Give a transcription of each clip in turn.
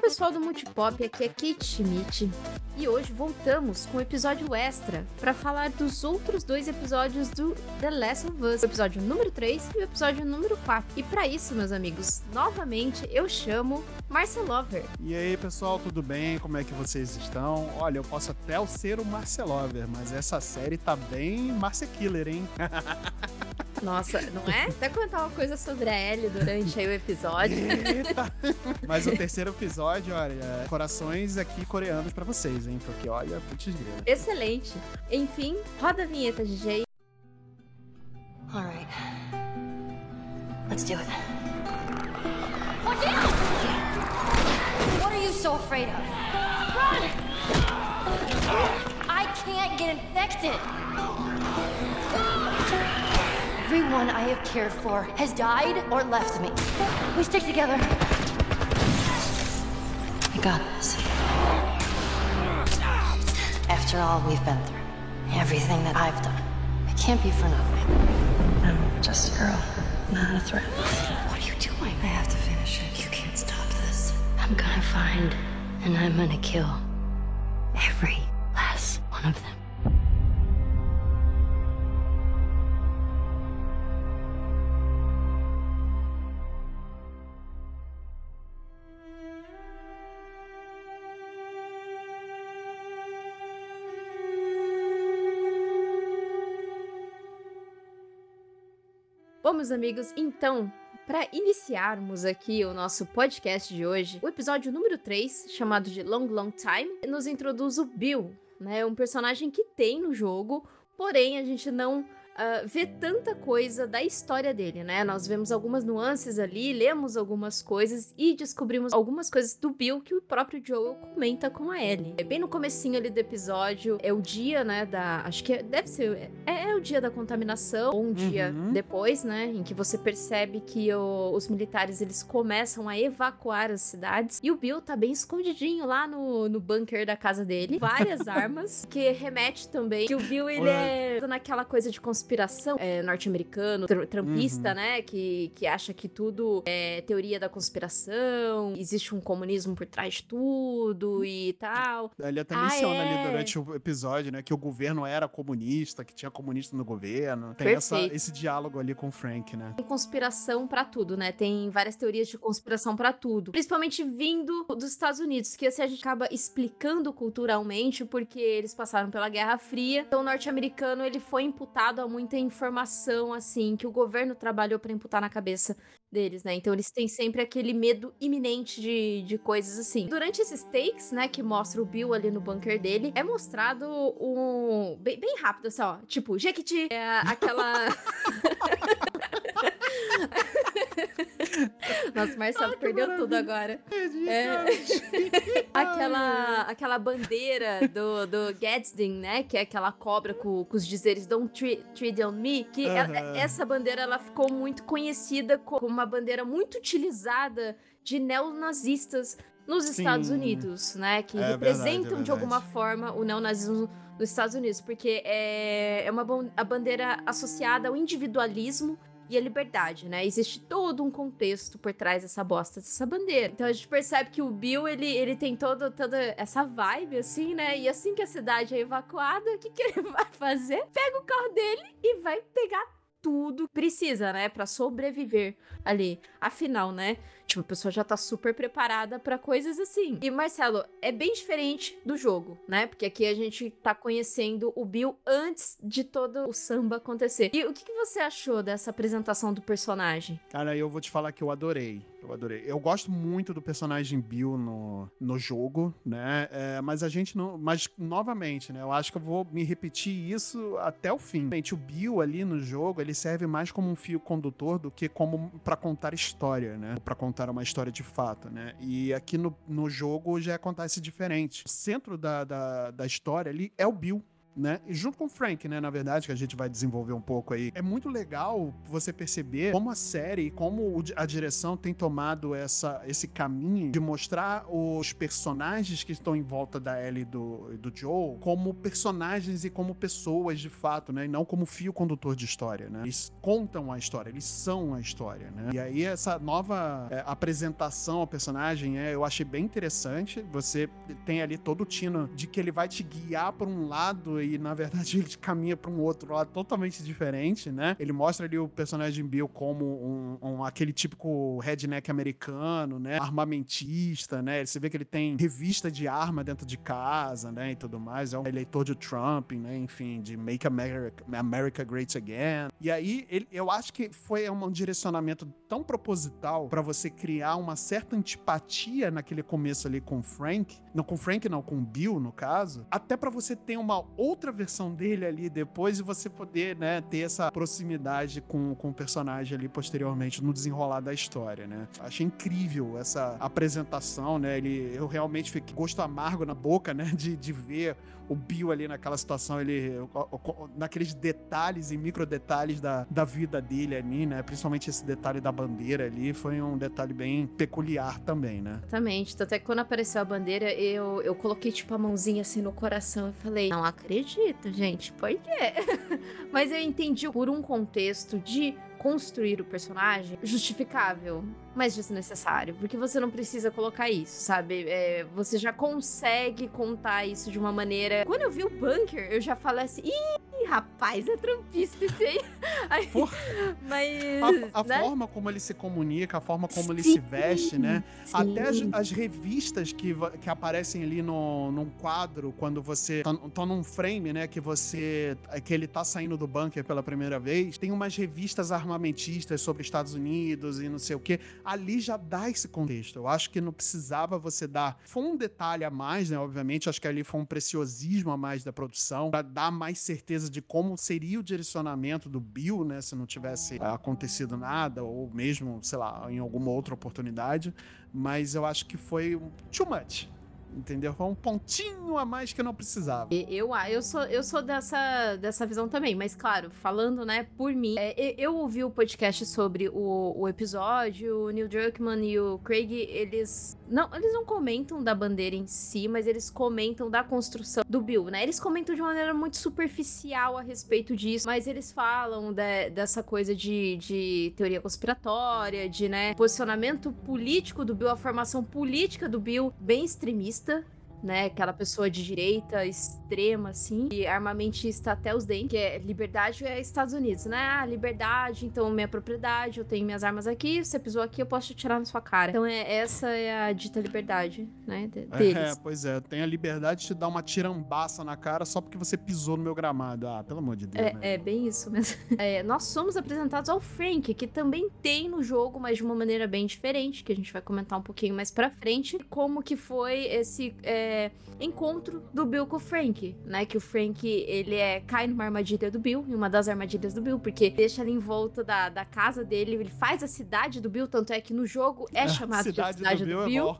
pessoal do Multipop, aqui é Kate Schmidt e hoje voltamos com um episódio extra para falar dos outros dois episódios do The Last of Us, o episódio número 3 e o episódio número 4. E para isso, meus amigos, novamente eu chamo Marcelover. E aí, pessoal, tudo bem? Como é que vocês estão? Olha, eu posso até ser o Marcelover, mas essa série tá bem Marcia Killer, hein? Nossa, não é? Até contar uma coisa sobre a Ellie durante aí o episódio. Eita. Mas o terceiro episódio, olha, corações aqui coreanos para vocês, hein? Porque olha, putz grila. Excelente. Enfim, roda a vinheta, DJ. For has died or left me. We stick together. I got this. After all we've been through, everything that I've done, it can't be for nothing. I'm just a girl, not a threat. What are you doing? I have to finish it. You can't stop this. I'm gonna find and I'm gonna kill every last one of them. Meus amigos, então, para iniciarmos aqui o nosso podcast de hoje, o episódio número 3, chamado de Long Long Time, nos introduz o Bill, né? Um personagem que tem no jogo, porém a gente não uh, vê tanta coisa da história dele, né? Nós vemos algumas nuances ali, lemos algumas coisas e descobrimos algumas coisas do Bill que o próprio Joel comenta com a Ellie. É bem no comecinho ali do episódio, é o dia, né, da... Acho que é, deve ser... É, é, o dia da contaminação, ou um dia Uhum. depois, né, em que você percebe que o- os militares, eles começam a evacuar as cidades e o Bill tá bem escondidinho lá no, no bunker da casa dele. Várias armas, que remete também que o Bill, ele é naquela coisa de conspiração é, norte-americano, tr trampista, Uhum. né? Que, que acha que tudo é teoria da conspiração, existe um comunismo por trás de tudo e tal. Ele até Ah, menciona é. ali durante o episódio, né, que o governo era comunista, que tinha comunista no governo. Tem essa, esse diálogo ali com o Frank, né? Tem conspiração pra tudo, né? Tem várias teorias de conspiração pra tudo. Principalmente vindo dos Estados Unidos, que assim, a gente acaba explicando culturalmente porque eles passaram pela Guerra Fria. Então o norte-americano, ele foi imputado a muita informação, assim, que o governo trabalhou pra imputar na cabeça deles, né? Então eles têm sempre aquele medo iminente de, de coisas assim. Durante esses takes, né, que mostra o Bill ali no bunker dele, é mostrado um... Bem, bem rápido, assim, ó. Tipo, Jequiti, é aquela... Nossa, o Marcelo perdeu tudo agora. É. aquela, aquela bandeira do, do Gadsden, né? Que é aquela cobra com, com os dizeres Don't tre- tread on me. Que ela- Aham. essa bandeira ela ficou muito conhecida como uma bandeira muito utilizada de neonazistas nos Sim. Estados Unidos, né? Que É representam verdade, é de alguma forma o neonazismo nos Estados Unidos, porque é, é uma a bandeira associada ao individualismo e a liberdade, né? Existe todo um contexto por trás dessa bosta dessa bandeira. Então a gente percebe que o Bill, ele, ele tem todo, toda essa vibe, assim, né? E assim que a cidade é evacuada, o que, que ele vai fazer? Pega o carro dele e vai pegar tudo que precisa, né? Pra sobreviver ali. Afinal, né? Tipo, a pessoa já tá super preparada pra coisas assim. E Marcelo, é bem diferente do jogo, né? Porque aqui a gente tá conhecendo o Bill antes de todo o samba acontecer. E o que, que você achou dessa apresentação do personagem? Cara, eu vou te falar que eu adorei. Eu adorei. Eu gosto muito do personagem Bill no, no jogo, né? É, mas a gente não. Mas, novamente, né? Eu acho que eu vou me repetir isso até o fim. Gente, o Bill ali no jogo, ele serve mais como um fio condutor do que como pra contar história, né? Pra contar uma história de fato, né? E aqui no, no jogo já acontece diferente. O centro da, da, da história ali é o Bill. Né? E junto com o Frank, né, na verdade, que a gente vai desenvolver um pouco aí. É muito legal você perceber como a série, como a direção tem tomado essa, esse caminho de mostrar os personagens que estão em volta da Ellie e do, do Joe como personagens e como pessoas de fato, né? E não como fio condutor de história, né? Eles contam a história, eles são a história, né? E aí essa nova é, apresentação ao personagem, é, eu achei bem interessante. Você tem ali todo o tino de que ele vai te guiar por um lado e na verdade ele caminha para um outro lado totalmente diferente, né? Ele mostra ali o personagem Bill como um, um aquele típico redneck americano, né? Armamentista, né? Você vê que ele tem revista de arma dentro de casa, né? E tudo mais. É um eleitor de Trump, né? Enfim, de Make America, America Great Again. E aí, ele, eu acho que foi um direcionamento tão proposital para você criar uma certa antipatia naquele começo ali com o Frank. Não com o Frank, não, com o Bill, no caso. Até para você ter uma outra versão dele ali depois e você poder, né, ter essa proximidade com, com o personagem ali posteriormente no desenrolar da história, né? Achei incrível essa apresentação, né? Ele, eu realmente fiquei gosto amargo na boca, né, de, de ver o Bill ali naquela situação, ele naqueles detalhes e micro detalhes da, da vida dele ali, né? Principalmente esse detalhe da bandeira ali, foi um detalhe bem peculiar também, né? Exatamente. Tanto é que quando apareceu a bandeira, eu, eu coloquei tipo a mãozinha assim no coração e falei, não acredito, gente, por quê? Mas eu entendi por um contexto de construir o personagem justificável, mas desnecessário, porque você não precisa colocar isso, sabe? É, você já consegue contar isso de uma maneira. Quando eu vi o bunker, eu já falei assim: ih, rapaz, é trumpista esse aí. aí mas. A, a né? forma como ele se comunica, a forma como sim, ele se veste, né? Sim. Até as, as, revistas que, que aparecem ali no, num quadro, quando você tá, tá num frame, né? Que você. que ele tá saindo do bunker pela primeira vez, tem umas revistas armamentistas sobre Estados Unidos e não sei o que, ali já dá esse contexto. Eu acho que não precisava você dar. Foi um detalhe a mais, né? Obviamente, acho que ali foi um preciosismo a mais da produção, para dar mais certeza de como seria o direcionamento do Bill, né? Se não tivesse acontecido nada, ou mesmo, sei lá, em alguma outra oportunidade. Mas eu acho que foi too much entendeu? Foi um pontinho a mais que eu não precisava. Eu, ah, eu sou, eu sou dessa, dessa visão também, mas claro, falando, né, por mim, é, eu ouvi o podcast sobre o, o episódio, o Neil Druckmann e o Craig, eles não, eles não comentam da bandeira em si, mas eles comentam da construção do Bill, né? Eles comentam de uma maneira muito superficial a respeito disso, mas eles falam de, dessa coisa de, de teoria conspiratória, de, né, posicionamento político do Bill, a formação política do Bill bem extremista, vista né? Aquela pessoa de direita extrema, assim, e armamentista até os dentes, que é liberdade é Estados Unidos, né? Ah, liberdade, então minha propriedade, eu tenho minhas armas aqui, você pisou aqui, eu posso te tirar na sua cara. Então é, essa é a dita liberdade, né? De, é, deles. É, pois é, tem a liberdade de te dar uma tirambaça na cara só porque você pisou no meu gramado. Ah, pelo amor de Deus. É, né? é bem isso mesmo. É, nós somos apresentados ao Frank, que também tem no jogo, mas de uma maneira bem diferente, que a gente vai comentar um pouquinho mais pra frente, como que foi esse. É, é, encontro do Bill com o Frank, né? Que o Frank, ele é, cai numa armadilha do Bill, em uma das armadilhas do Bill, porque deixa ali em volta da, da casa dele, ele faz a cidade do Bill, tanto é que no jogo é chamado cidade de cidade do, do Bill,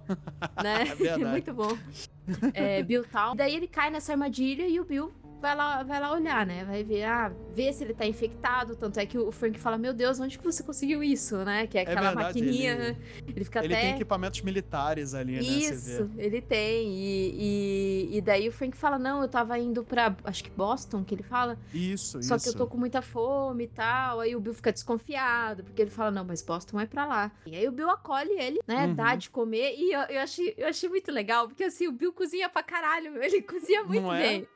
é né? É Muito bom. É, Bill Town. Daí ele cai nessa armadilha e o Bill vai lá, vai lá olhar, né? Vai ver, ah, ver se ele tá infectado. Tanto é que o Frank fala, meu Deus, onde que você conseguiu isso, né? Que é, é aquela é verdade, maquininha. Ele, ele fica ele até. Ele tem equipamentos militares ali, né? Isso, ele tem. E, e, e, daí o Frank fala, não, eu tava indo pra, acho que Boston, que ele fala. Isso, Só isso. que eu tô com muita fome e tal. Aí o Bill fica desconfiado, porque ele fala, não, mas Boston é pra lá. E aí o Bill acolhe ele, né? Uhum. Dá de comer. E eu, eu, achei, eu achei muito legal, porque assim, o Bill cozinha pra caralho, ele cozinha muito não é? bem. É?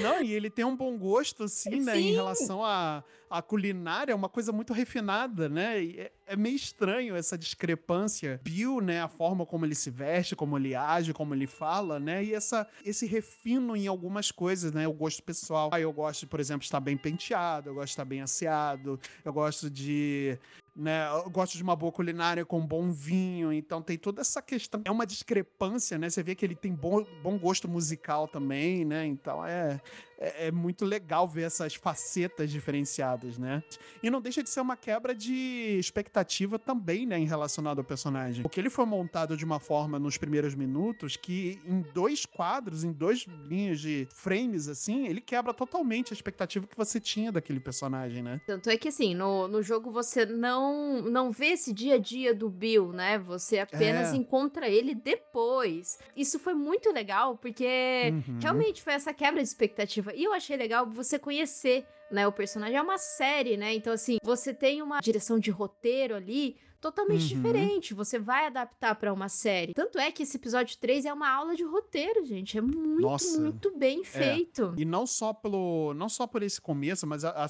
Não, e ele tem um bom gosto, assim, né? Sim. Em relação à a, a, culinária, é uma coisa muito refinada, né? É, é, meio estranho essa discrepância. Bill, né? A forma como ele se veste, como ele age, como ele fala, né? E essa, esse refino em algumas coisas, né? O gosto pessoal. Aí eu gosto, por exemplo, de estar bem penteado, eu gosto de estar bem asseado, eu gosto de né? Eu gosto de uma boa culinária com bom vinho, então tem toda essa questão. É uma discrepância, né? Você vê que ele tem bom, bom gosto musical também, né? Então é, é, é, muito legal ver essas facetas diferenciadas, né? E não deixa de ser uma quebra de expectativa também, né, em relacionado ao personagem. Porque ele foi montado de uma forma nos primeiros minutos que em dois quadros, em dois linhas de frames, assim, ele quebra totalmente a expectativa que você tinha daquele personagem, né? Tanto é que, assim, no, no jogo você não, não vê esse dia a dia do Bill, né? Você apenas é. encontra ele depois. Isso foi muito legal, porque uhum. realmente foi essa quebra de expectativa. E eu achei legal você conhecer, né, o personagem. É uma série, né? Então, assim, você tem uma direção de roteiro ali totalmente uhum. diferente. Você vai adaptar para uma série. Tanto é que esse episódio 3 é uma aula de roteiro, gente. É muito, Nossa. muito bem é. feito. E não só pelo, não só por esse começo, mas a, a,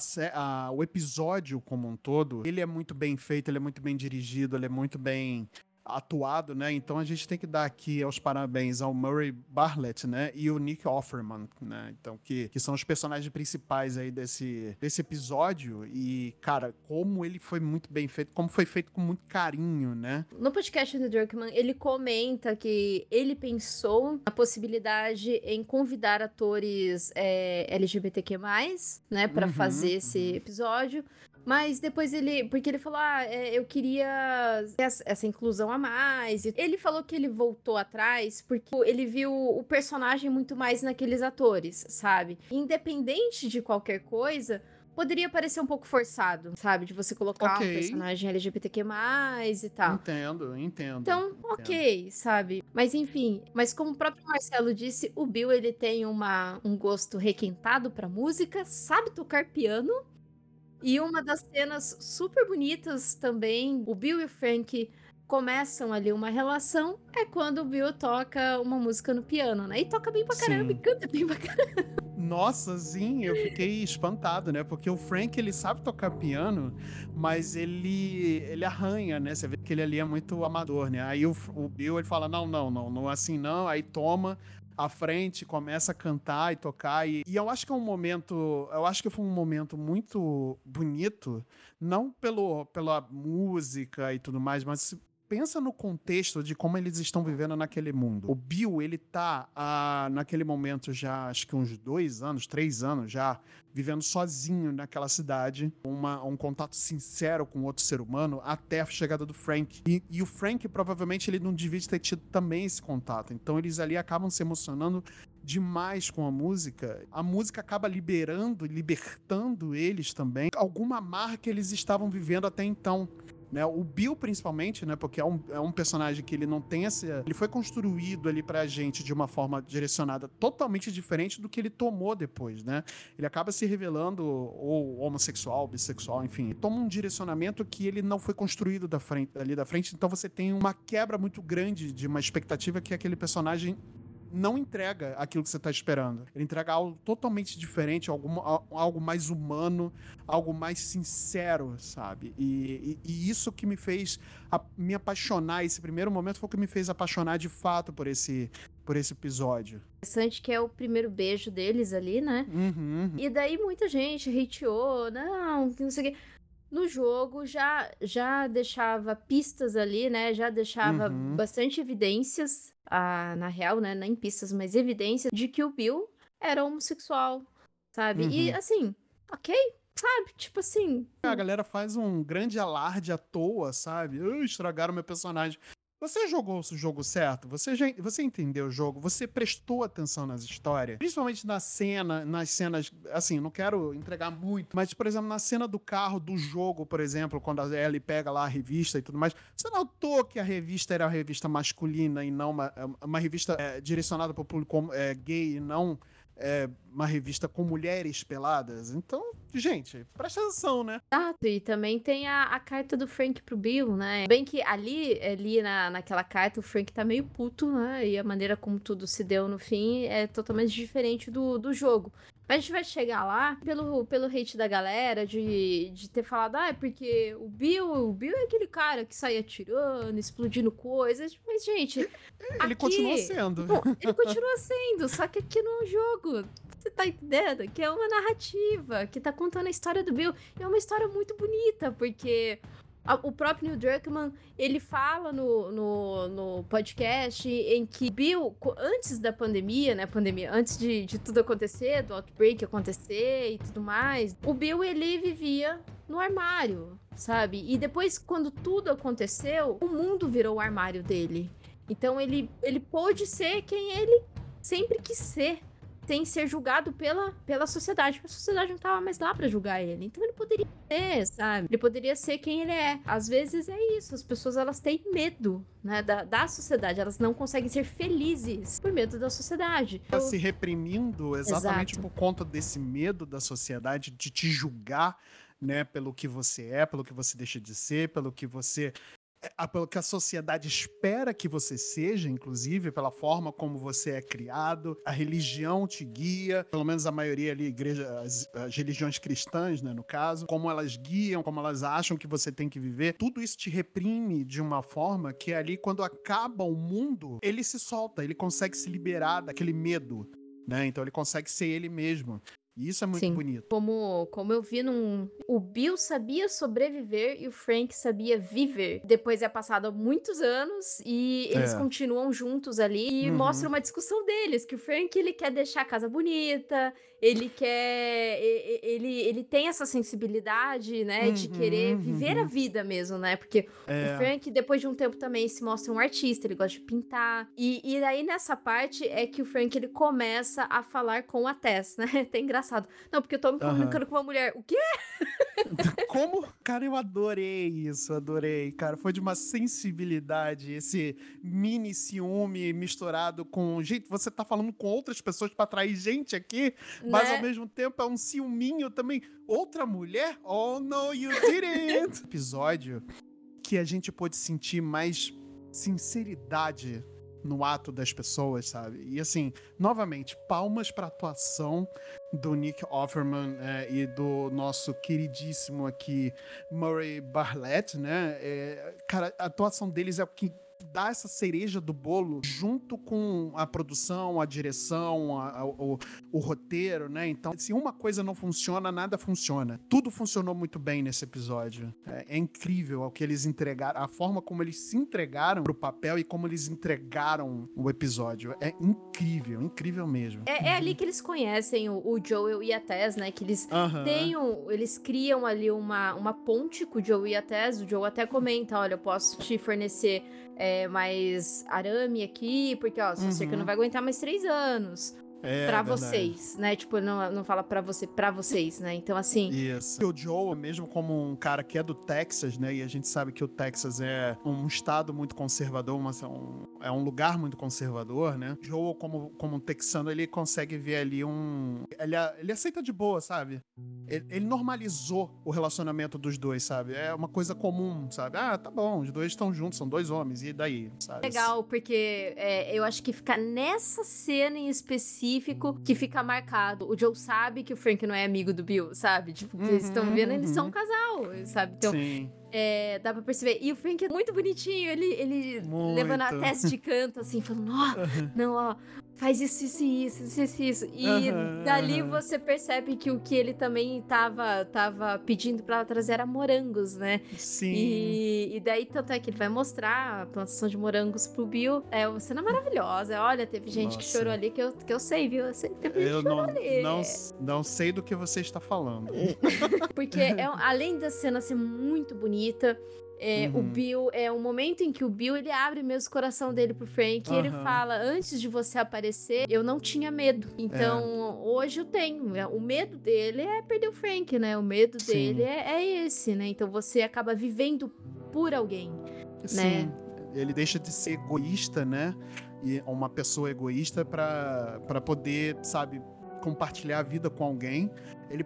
a, o episódio como um todo, ele é muito bem feito, ele é muito bem dirigido, ele é muito bem atuado, né? Então a gente tem que dar aqui os parabéns ao Murray Bartlett, né? E o Nick Offerman, né? Então, que, que são os personagens principais aí desse, desse episódio. E, cara, como ele foi muito bem feito, como foi feito com muito carinho, né? No podcast do Druckmann, ele comenta que ele pensou na possibilidade em convidar atores é, LGBTQ+, né? para uhum, fazer esse uhum. episódio. Mas depois ele. Porque ele falou: ah, é, eu queria essa inclusão a mais. Ele falou que ele voltou atrás porque ele viu o personagem muito mais naqueles atores, sabe? Independente de qualquer coisa. Poderia parecer um pouco forçado, sabe? De você colocar okay. um personagem LGBTQ+, e tal. Entendo, entendo. Então, entendo. ok, sabe? Mas enfim, mas como o próprio Marcelo disse, o Bill, ele tem uma, um gosto requintado pra música, sabe tocar piano, e uma das cenas super bonitas também, o Bill e o Frank começam ali uma relação, é quando o Bill toca uma música no piano, né? E toca bem pra caramba, sim. e canta bem pra caramba. Nossa, sim, eu fiquei espantado, né? Porque o Frank, ele sabe tocar piano, mas ele ele arranha, né? Você vê que ele ali é muito amador, né? Aí o, o Bill, ele fala, não, não, não, não é assim não. Aí toma, à frente, começa a cantar e tocar. E, e, eu acho que é um momento. Eu acho que foi um momento muito bonito, não pelo, pela música e tudo mais, mas pensa no contexto de como eles estão vivendo naquele mundo. O Bill, ele tá ah, naquele momento já, acho que uns dois anos, três anos já, vivendo sozinho naquela cidade, uma, um contato sincero com outro ser humano, até a chegada do Frank. E, e o Frank, provavelmente, ele não devia ter tido também esse contato. Então eles ali acabam se emocionando demais com a música. A música acaba liberando, libertando eles também. Alguma marca que eles estavam vivendo até então. Né? O Bill, principalmente, né? Porque é um, é um personagem que ele não tem essa. Ele foi construído ali pra gente de uma forma direcionada totalmente diferente do que ele tomou depois, né? Ele acaba se revelando ou homossexual, bissexual, enfim. Ele toma um direcionamento que ele não foi construído da frente, ali da frente. Então você tem uma quebra muito grande de uma expectativa que aquele personagem não entrega aquilo que você está esperando. Ele entrega algo totalmente diferente, algo, algo mais humano, algo mais sincero, sabe? E, e, e isso que me fez a, me apaixonar, esse primeiro momento foi o que me fez apaixonar de fato por esse, por esse episódio. Interessante que é o primeiro beijo deles ali, né? Uhum, uhum. E daí muita gente hateou, não, não sei o quê no jogo já já deixava pistas ali, né? Já deixava uhum. bastante evidências, ah, na real, né? Nem pistas, mas evidências de que o Bill era homossexual, sabe? Uhum. E assim, ok, sabe? Tipo assim. A galera faz um grande alarde à toa, sabe? Uh, estragaram meu personagem. Você jogou o jogo certo? Você, já, você entendeu o jogo? Você prestou atenção nas histórias? Principalmente na cena, nas cenas. Assim, não quero entregar muito, mas, por exemplo, na cena do carro do jogo, por exemplo, quando a Ellie pega lá a revista e tudo mais, você notou que a revista era uma revista masculina e não uma, uma revista é, direcionada para o público é, gay e não é, uma revista com mulheres peladas. Então, gente, presta atenção, né? Exato, e também tem a, a, carta do Frank pro Bill, né? Bem que ali, ali na, naquela carta, o Frank tá meio puto, né? E a maneira como tudo se deu no fim é totalmente diferente do, do jogo. Mas a gente vai chegar lá pelo, pelo hate da galera, de, de ter falado, ah, é porque o Bill, o Bill é aquele cara que sai atirando, explodindo coisas. Mas, gente. Ele aqui, continua sendo. Bom, ele continua sendo, só que aqui no jogo. Você tá entendendo? Que é uma narrativa que tá contando a história do Bill. E é uma história muito bonita, porque o próprio Neil Druckmann, ele fala no, no, no, podcast em que Bill, antes da pandemia, né, pandemia, antes de, de tudo acontecer, do outbreak acontecer e tudo mais, o Bill, ele vivia no armário, sabe? E depois, quando tudo aconteceu, o mundo virou o armário dele. Então ele, ele pôde ser quem ele sempre quis ser, sem ser julgado pela, pela sociedade, a sociedade não tava mais lá para julgar ele. Então ele poderia ser, sabe? Ele poderia ser quem ele é. Às vezes é isso, as pessoas elas têm medo, né, da, da sociedade, elas não conseguem ser felizes por medo da sociedade. Tá se reprimindo exatamente Exato. por conta desse medo da sociedade de te julgar né, pelo que você é, pelo que você deixa de ser, pelo que você pelo que a sociedade espera que você seja, inclusive, pela forma como você é criado, a religião te guia, pelo menos a maioria ali, igreja, as, as, religiões cristãs, né, no caso, como elas guiam, como elas acham que você tem que viver, tudo isso te reprime de uma forma que ali, quando acaba o mundo, ele se solta, ele consegue se liberar daquele medo. Né? Então ele consegue ser ele mesmo. E isso é muito Sim. bonito. Como, como eu vi num. O Bill sabia sobreviver e o Frank sabia viver. Depois é passado muitos anos e eles é. continuam juntos ali e uhum. mostra uma discussão deles: que o Frank ele quer deixar a casa bonita, ele quer. Ele, ele tem essa sensibilidade, né? Uhum, de querer viver uhum. a vida mesmo, né? Porque é. o Frank, depois de um tempo, também se mostra um artista, ele gosta de pintar. E, e aí, nessa parte, é que o Frank ele começa a falar com a Tess, né? Tem engraçado. Não, porque eu tô me comunicando uhum. com uma mulher. O quê? Como? Cara, eu adorei isso, adorei. Cara, foi de uma sensibilidade, esse mini ciúme misturado com. Gente, você tá falando com outras pessoas para atrair gente aqui? Mas né? ao mesmo tempo é um ciúminho também. Outra mulher? Oh, no, you didn't! Episódio que a gente pôde sentir mais sinceridade no ato das pessoas, sabe? E assim, novamente, palmas para a atuação do Nick Offerman é, e do nosso queridíssimo aqui Murray Bartlett, né? É, cara, a atuação deles é o que dá essa cereja do bolo junto com a produção, a direção, a, a, o, o, roteiro, né? Então, se uma coisa não funciona, nada funciona. Tudo funcionou muito bem nesse episódio. É, é incrível o que eles entregaram, a forma como eles se entregaram pro papel e como eles entregaram o episódio. É incrível, incrível mesmo. É, é ali que eles conhecem o, o, Joel e a Tess, né? Que eles uhum. têm um, eles criam ali uma, uma ponte com o Joel e a Tess. O Joel até comenta, olha, eu posso te fornecer é, mais arame aqui, porque, ó, sua uhum. cerca não vai aguentar mais três anos. É, para vocês, né? Tipo, não, não fala para você, para vocês, né? Então, assim. Isso. O Joe, mesmo como um cara que é do Texas, né? E a gente sabe que o Texas é um estado muito conservador, mas é um, é um lugar muito conservador, né? Joe, como, como um texano, ele consegue ver ali um. Ele, ele aceita de boa, sabe? Ele, ele normalizou o relacionamento dos dois, sabe? É uma coisa comum, sabe? Ah, tá bom, os dois estão juntos, são dois homens, e daí, sabe? Legal, porque é, eu acho que fica nessa cena em específico específico que fica marcado. O Joe sabe que o Frank não é amigo do Bill, sabe? Tipo, uhum, eles estão vendo, eles são um uhum. casal, sabe? Então, Sim. É, dá pra perceber. E o Frank é muito bonitinho, ele, ele levando a teste de canto, assim, falando, ó, oh, não, ó, faz isso, isso, isso, isso, isso. E dali você percebe que o que ele também tava, tava pedindo pra ela trazer era morangos, né? Sim. E, e daí, tanto é que ele vai mostrar a plantação de morangos pro Bill. É uma cena maravilhosa. Olha, teve gente Nossa. que chorou ali, que eu, que eu sei, viu? Eu sei, teve gente eu não, ali. Não, não sei do que você está falando. Porque é, além da cena ser muito bonita, é, uhum. O Bill é um momento em que o Bill ele abre mesmo o coração dele pro Frank uhum. e ele fala: Antes de você aparecer, eu não tinha medo. Então, é. hoje eu tenho. O medo dele é perder o Frank, né? O medo Sim. dele é, é, esse, né? Então você acaba vivendo por alguém. Sim. Né? Ele deixa de ser egoísta, né? E uma pessoa egoísta para poder, sabe, compartilhar a vida com alguém. Ele,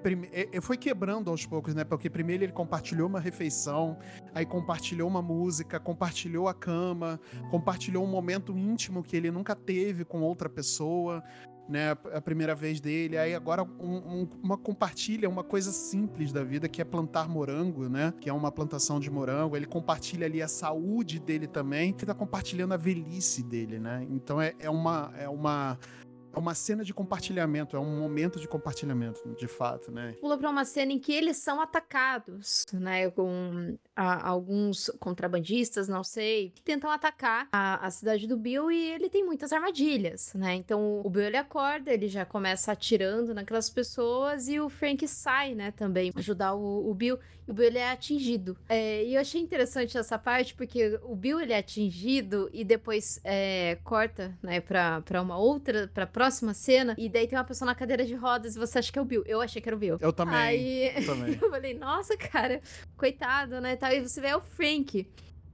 foi quebrando aos poucos, né? Porque primeiro ele compartilhou uma refeição, aí compartilhou uma música, compartilhou a cama, compartilhou um momento íntimo que ele nunca teve com outra pessoa, né? A primeira vez dele. Aí agora um, um, uma compartilha uma coisa simples da vida que é plantar morango, né? Que é uma plantação de morango. Ele compartilha ali a saúde dele também, que tá compartilhando a velhice dele, né? Então é, é uma é uma é uma cena de compartilhamento, é um momento de compartilhamento, de fato, né? Pula pra uma cena em que eles são atacados, né? Com a, alguns contrabandistas, não sei, que tentam atacar a, a, cidade do Bill e ele tem muitas armadilhas, né? Então o Bill ele acorda, ele já começa atirando naquelas pessoas e o Frank sai, né? Também ajudar o, o Bill. E o Bill ele é atingido. É, e eu achei interessante essa parte porque o Bill ele é atingido e depois é, corta, né? Pra, pra uma outra, pra próxima cena e daí tem uma pessoa na cadeira de rodas e você acha que é o Bill. Eu achei que era o Bill. Eu também. Aí eu, também. eu falei, nossa, cara, coitado, né? Tal, e você vê é o Frank.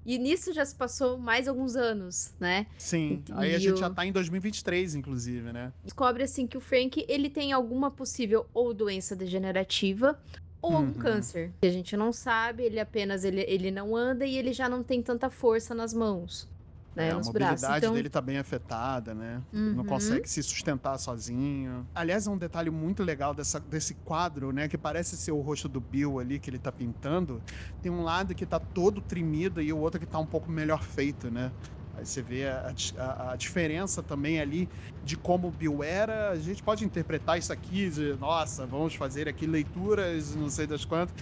E nisso já se passou mais alguns anos, né? Sim, aí e a gente já tá em 2023, inclusive, né? Descobre, assim, que o Frank, ele tem alguma possível ou doença degenerativa ou uhum. algum câncer. Que a gente não sabe, ele apenas, ele, ele não anda e ele já não tem tanta força nas mãos né, é, a mobilidade então... dele tá bem afetada, né? Uhum. Não consegue se sustentar sozinho. Aliás, é um detalhe muito legal dessa, desse quadro, né? Que parece ser o rosto do Bill ali que ele tá pintando. Tem um lado que tá todo tremido e o outro que tá um pouco melhor feito, né? Aí você vê a, a, a, diferença também ali de como o Bill era. A gente pode interpretar isso aqui de, nossa, vamos fazer aqui leituras, não sei das quantas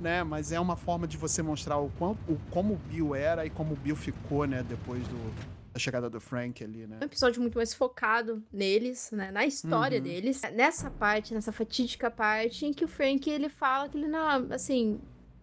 né? Mas é uma forma de você mostrar o, quanto, o como o Bill era e como o Bill ficou, né? Depois do, da chegada do Frank ali, né? Um episódio muito mais focado neles, né? Na história uhum. deles. Nessa parte, nessa fatídica parte em que o Frank, ele fala que ele não, assim,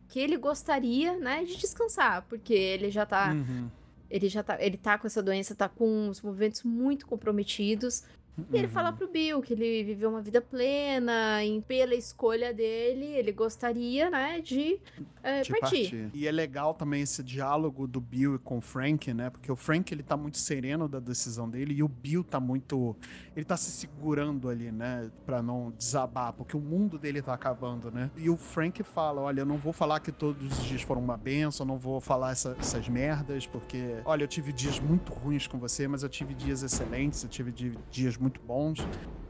que ele gostaria, né, de descansar, porque ele já tá... Uhum. Ele já tá, ele tá com essa doença, tá com os movimentos muito comprometidos. E ele fala uhum. pro Bill que ele viveu uma vida plena, e pela escolha dele, ele gostaria, né, de, é, de partir. partir. E é legal também esse diálogo do Bill com o Frank, né? Porque o Frank, ele tá muito sereno da decisão dele e o Bill tá muito... Ele tá se segurando ali, né? Pra não desabar, porque o mundo dele tá acabando, né? E o Frank fala, olha, eu não vou falar que todos os dias foram uma benção, não vou falar essa, essas merdas, porque, olha, eu tive dias muito ruins com você, mas eu tive dias excelentes, eu tive dias muito bons.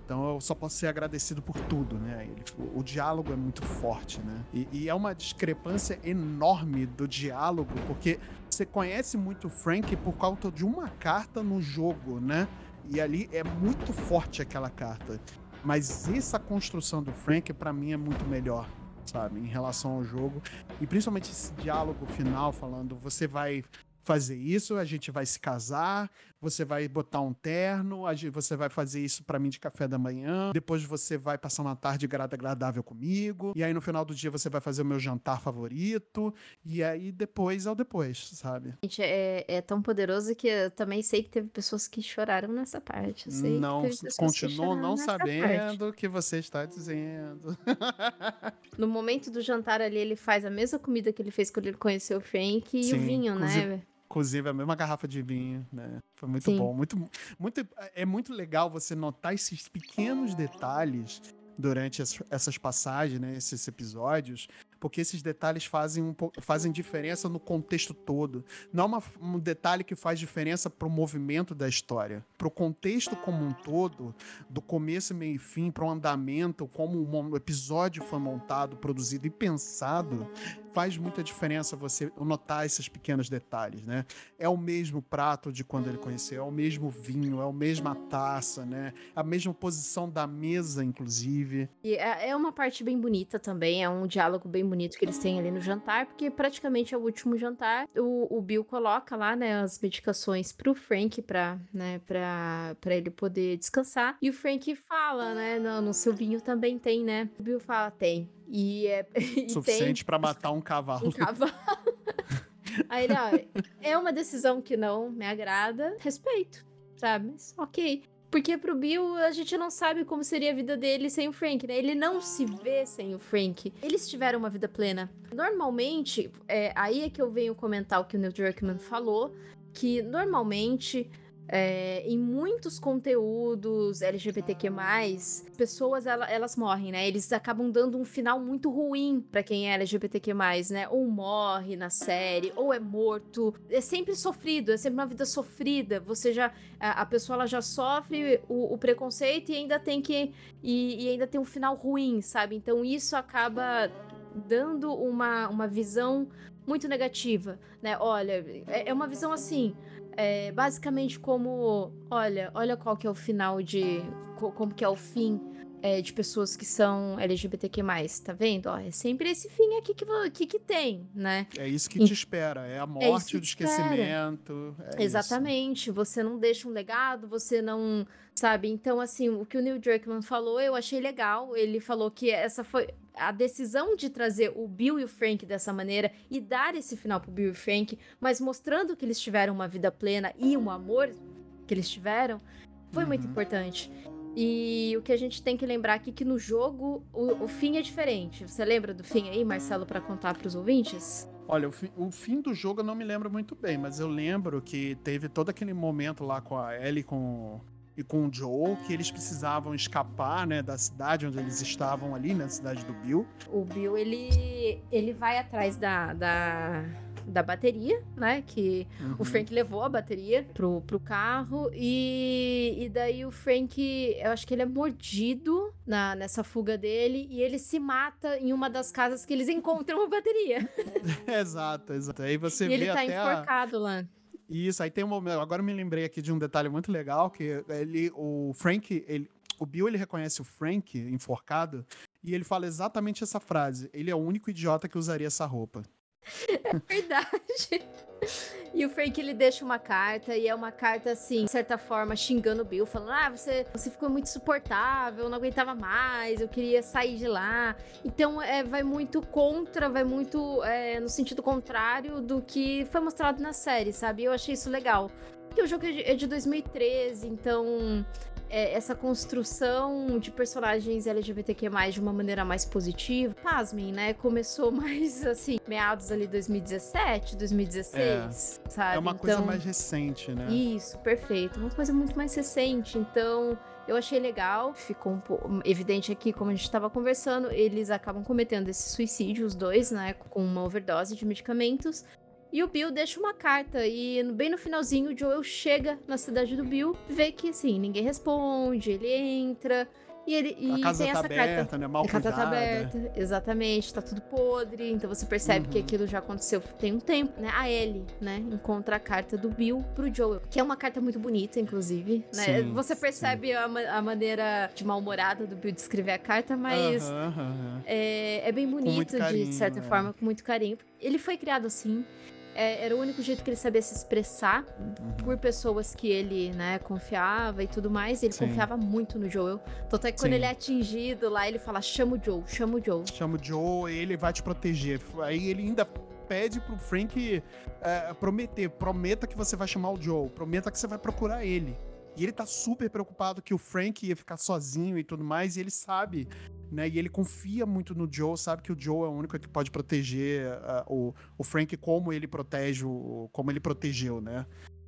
Então eu só posso ser agradecido por tudo, né? Ele, o diálogo é muito forte, né? E, e, é uma discrepância enorme do diálogo, porque você conhece muito o Frank por causa de uma carta no jogo, né? E ali é muito forte aquela carta. Mas essa construção do Frank, para mim, é muito melhor, sabe? Em relação ao jogo. E principalmente esse diálogo final falando: você vai fazer isso, a gente vai se casar, você vai botar um terno, você vai fazer isso para mim de café da manhã, depois você vai passar uma tarde agradável comigo, e aí no final do dia você vai fazer o meu jantar favorito, e aí depois é o depois, sabe? Gente, é, é tão poderoso que eu também sei que teve pessoas que choraram nessa parte. Não, continuo não sabendo o que você está dizendo. no momento do jantar ali, ele faz a mesma comida que ele fez quando ele conheceu o Frank e Sim, o vinho, né? Inclusive a mesma garrafa de vinho, né? Foi muito Sim. bom, muito, muito, é muito legal você notar esses pequenos detalhes durante essas passagens, né, esses episódios, porque esses detalhes fazem, um, fazem diferença no contexto todo. Não é uma, um detalhe que faz diferença para o movimento da história, para o contexto como um todo, do começo, meio e fim, para o andamento, como o episódio foi montado, produzido e pensado, faz muita diferença você notar esses pequenos detalhes, né? É o mesmo prato de quando ele conheceu, é o mesmo vinho, é a mesma taça, né? A mesma posição da mesa, inclusive. E é, é uma parte bem bonita também, é um diálogo bem bonito que eles têm ali no jantar, porque praticamente é o último jantar. O, o Bill coloca lá, né, as medicações pro Frank pra, né, pra, pra ele poder descansar. E o Frank fala, né, no, no seu vinho também tem, né? O Bill fala, tem. E é. E Suficiente para matar um cavalo. Um cavalo. Aí ele, ó, é uma decisão que não me agrada, respeito, sabe? Mas, ok. Porque pro Bill, a gente não sabe como seria a vida dele sem o Frank, né? Ele não se vê sem o Frank. Eles tiveram uma vida plena. Normalmente, é, aí é que eu venho comentar o que o Neil Druckmann falou, que normalmente é, em muitos conteúdos LGBTQ+, pessoas elas morrem, né? Eles acabam dando um final muito ruim para quem é LGBTQ+, né? Ou morre na série, ou é morto. É sempre sofrido, é sempre uma vida sofrida. Você já a, a pessoa ela já sofre o, o, preconceito e ainda tem que e, e ainda tem um final ruim, sabe? Então isso acaba dando uma, uma visão muito negativa, né? Olha, é, é uma visão assim é, basicamente como, olha, olha qual que é o final de, como que é o fim é, de pessoas que são LGBTQ+, tá vendo? Ó, é sempre esse fim aqui que, que, que tem, né? É isso que te espera, é a morte, é o esquecimento. É Exatamente, isso. você não deixa um legado, você não, sabe? Então, assim, o que o Neil Druckmann falou, eu achei legal, ele falou que essa foi a decisão de trazer o Bill e o Frank dessa maneira e dar esse final pro Bill e o Frank, mas mostrando que eles tiveram uma vida plena e um amor que eles tiveram, foi uhum. muito importante. E o que a gente tem que lembrar aqui é que no jogo o, o fim é diferente. Você lembra do fim aí, Marcelo, para contar para os ouvintes? Olha, o, fi, o, fim do jogo eu não me lembro muito bem, mas eu lembro que teve todo aquele momento lá com a Ellie com, e com o Joe, que eles precisavam escapar, né, da cidade onde eles estavam ali, na cidade do Bill. O Bill, ele, ele vai atrás da, da da bateria, né? Que uhum. o Frank levou a bateria pro, pro carro. E, e daí o Frank, eu acho que ele é mordido na, nessa fuga dele. E ele se mata em uma das casas que eles encontram a bateria. exato, exato. Aí você e vê ele tá até enforcado a... lá. Isso, aí tem um momento. Agora eu me lembrei aqui de um detalhe muito legal: que ele, o Frank, ele, o Bill ele reconhece o Frank enforcado e ele fala exatamente essa frase. Ele é o único idiota que usaria essa roupa. É verdade. E o Frank ele deixa uma carta e é uma carta assim, de certa forma, xingando o Bill, falando: "Ah, você, você ficou muito insuportável, não aguentava mais, eu queria sair de lá". Então, é, vai muito contra, vai muito é, no sentido contrário do que foi mostrado na série, sabe? Eu achei isso legal. Porque o jogo é de, é de 2013, então é, essa construção de personagens LGBTQ+, de uma maneira mais positiva, pasmem, né? Começou mais, assim, meados ali 2017, 2016, é, sabe? É uma então, coisa mais recente, né? Isso, perfeito. Uma coisa muito mais recente, então... Eu achei legal, ficou um pouco evidente aqui, como a gente estava conversando, eles acabam cometendo esse suicídio, os dois, né, com uma overdose de medicamentos. E o Bill deixa uma carta. E bem no finalzinho, o Joel chega na cidade do Bill, vê que assim, ninguém responde, ele entra. E ele e a casa tem tá essa aberta, carta. né? Mal a casa cuidada. tá aberta, exatamente, tá tudo podre. Então você percebe uhum. que aquilo já aconteceu tem um tempo, né? A Ellie, né, encontra a carta do Bill pro Joel, que é uma carta muito bonita, inclusive, né? Sim, você percebe a, a, maneira de mal-humorada do Bill de escrever a carta, mas uhum, uhum. É, é, bem bonito carinho, de certa é. forma, com muito carinho. Ele foi criado assim é, era o único jeito que ele sabia se expressar uhum. por pessoas que ele, né, confiava e tudo mais. Ele Sim. confiava muito no Joel. É que quando Sim. ele é atingido lá, ele fala: chama o Joe, chama o Joe. Chama o Joe, ele vai te proteger. Aí ele ainda pede pro Frank é, prometer: prometa que você vai chamar o Joe, prometa que você vai procurar ele. E ele tá super preocupado que o Frank ia ficar sozinho e tudo mais, e ele sabe né? E ele confia muito no Joe, sabe que o Joe é o único que pode proteger uh, o, o Frank como ele protege o, como ele protegeu, né?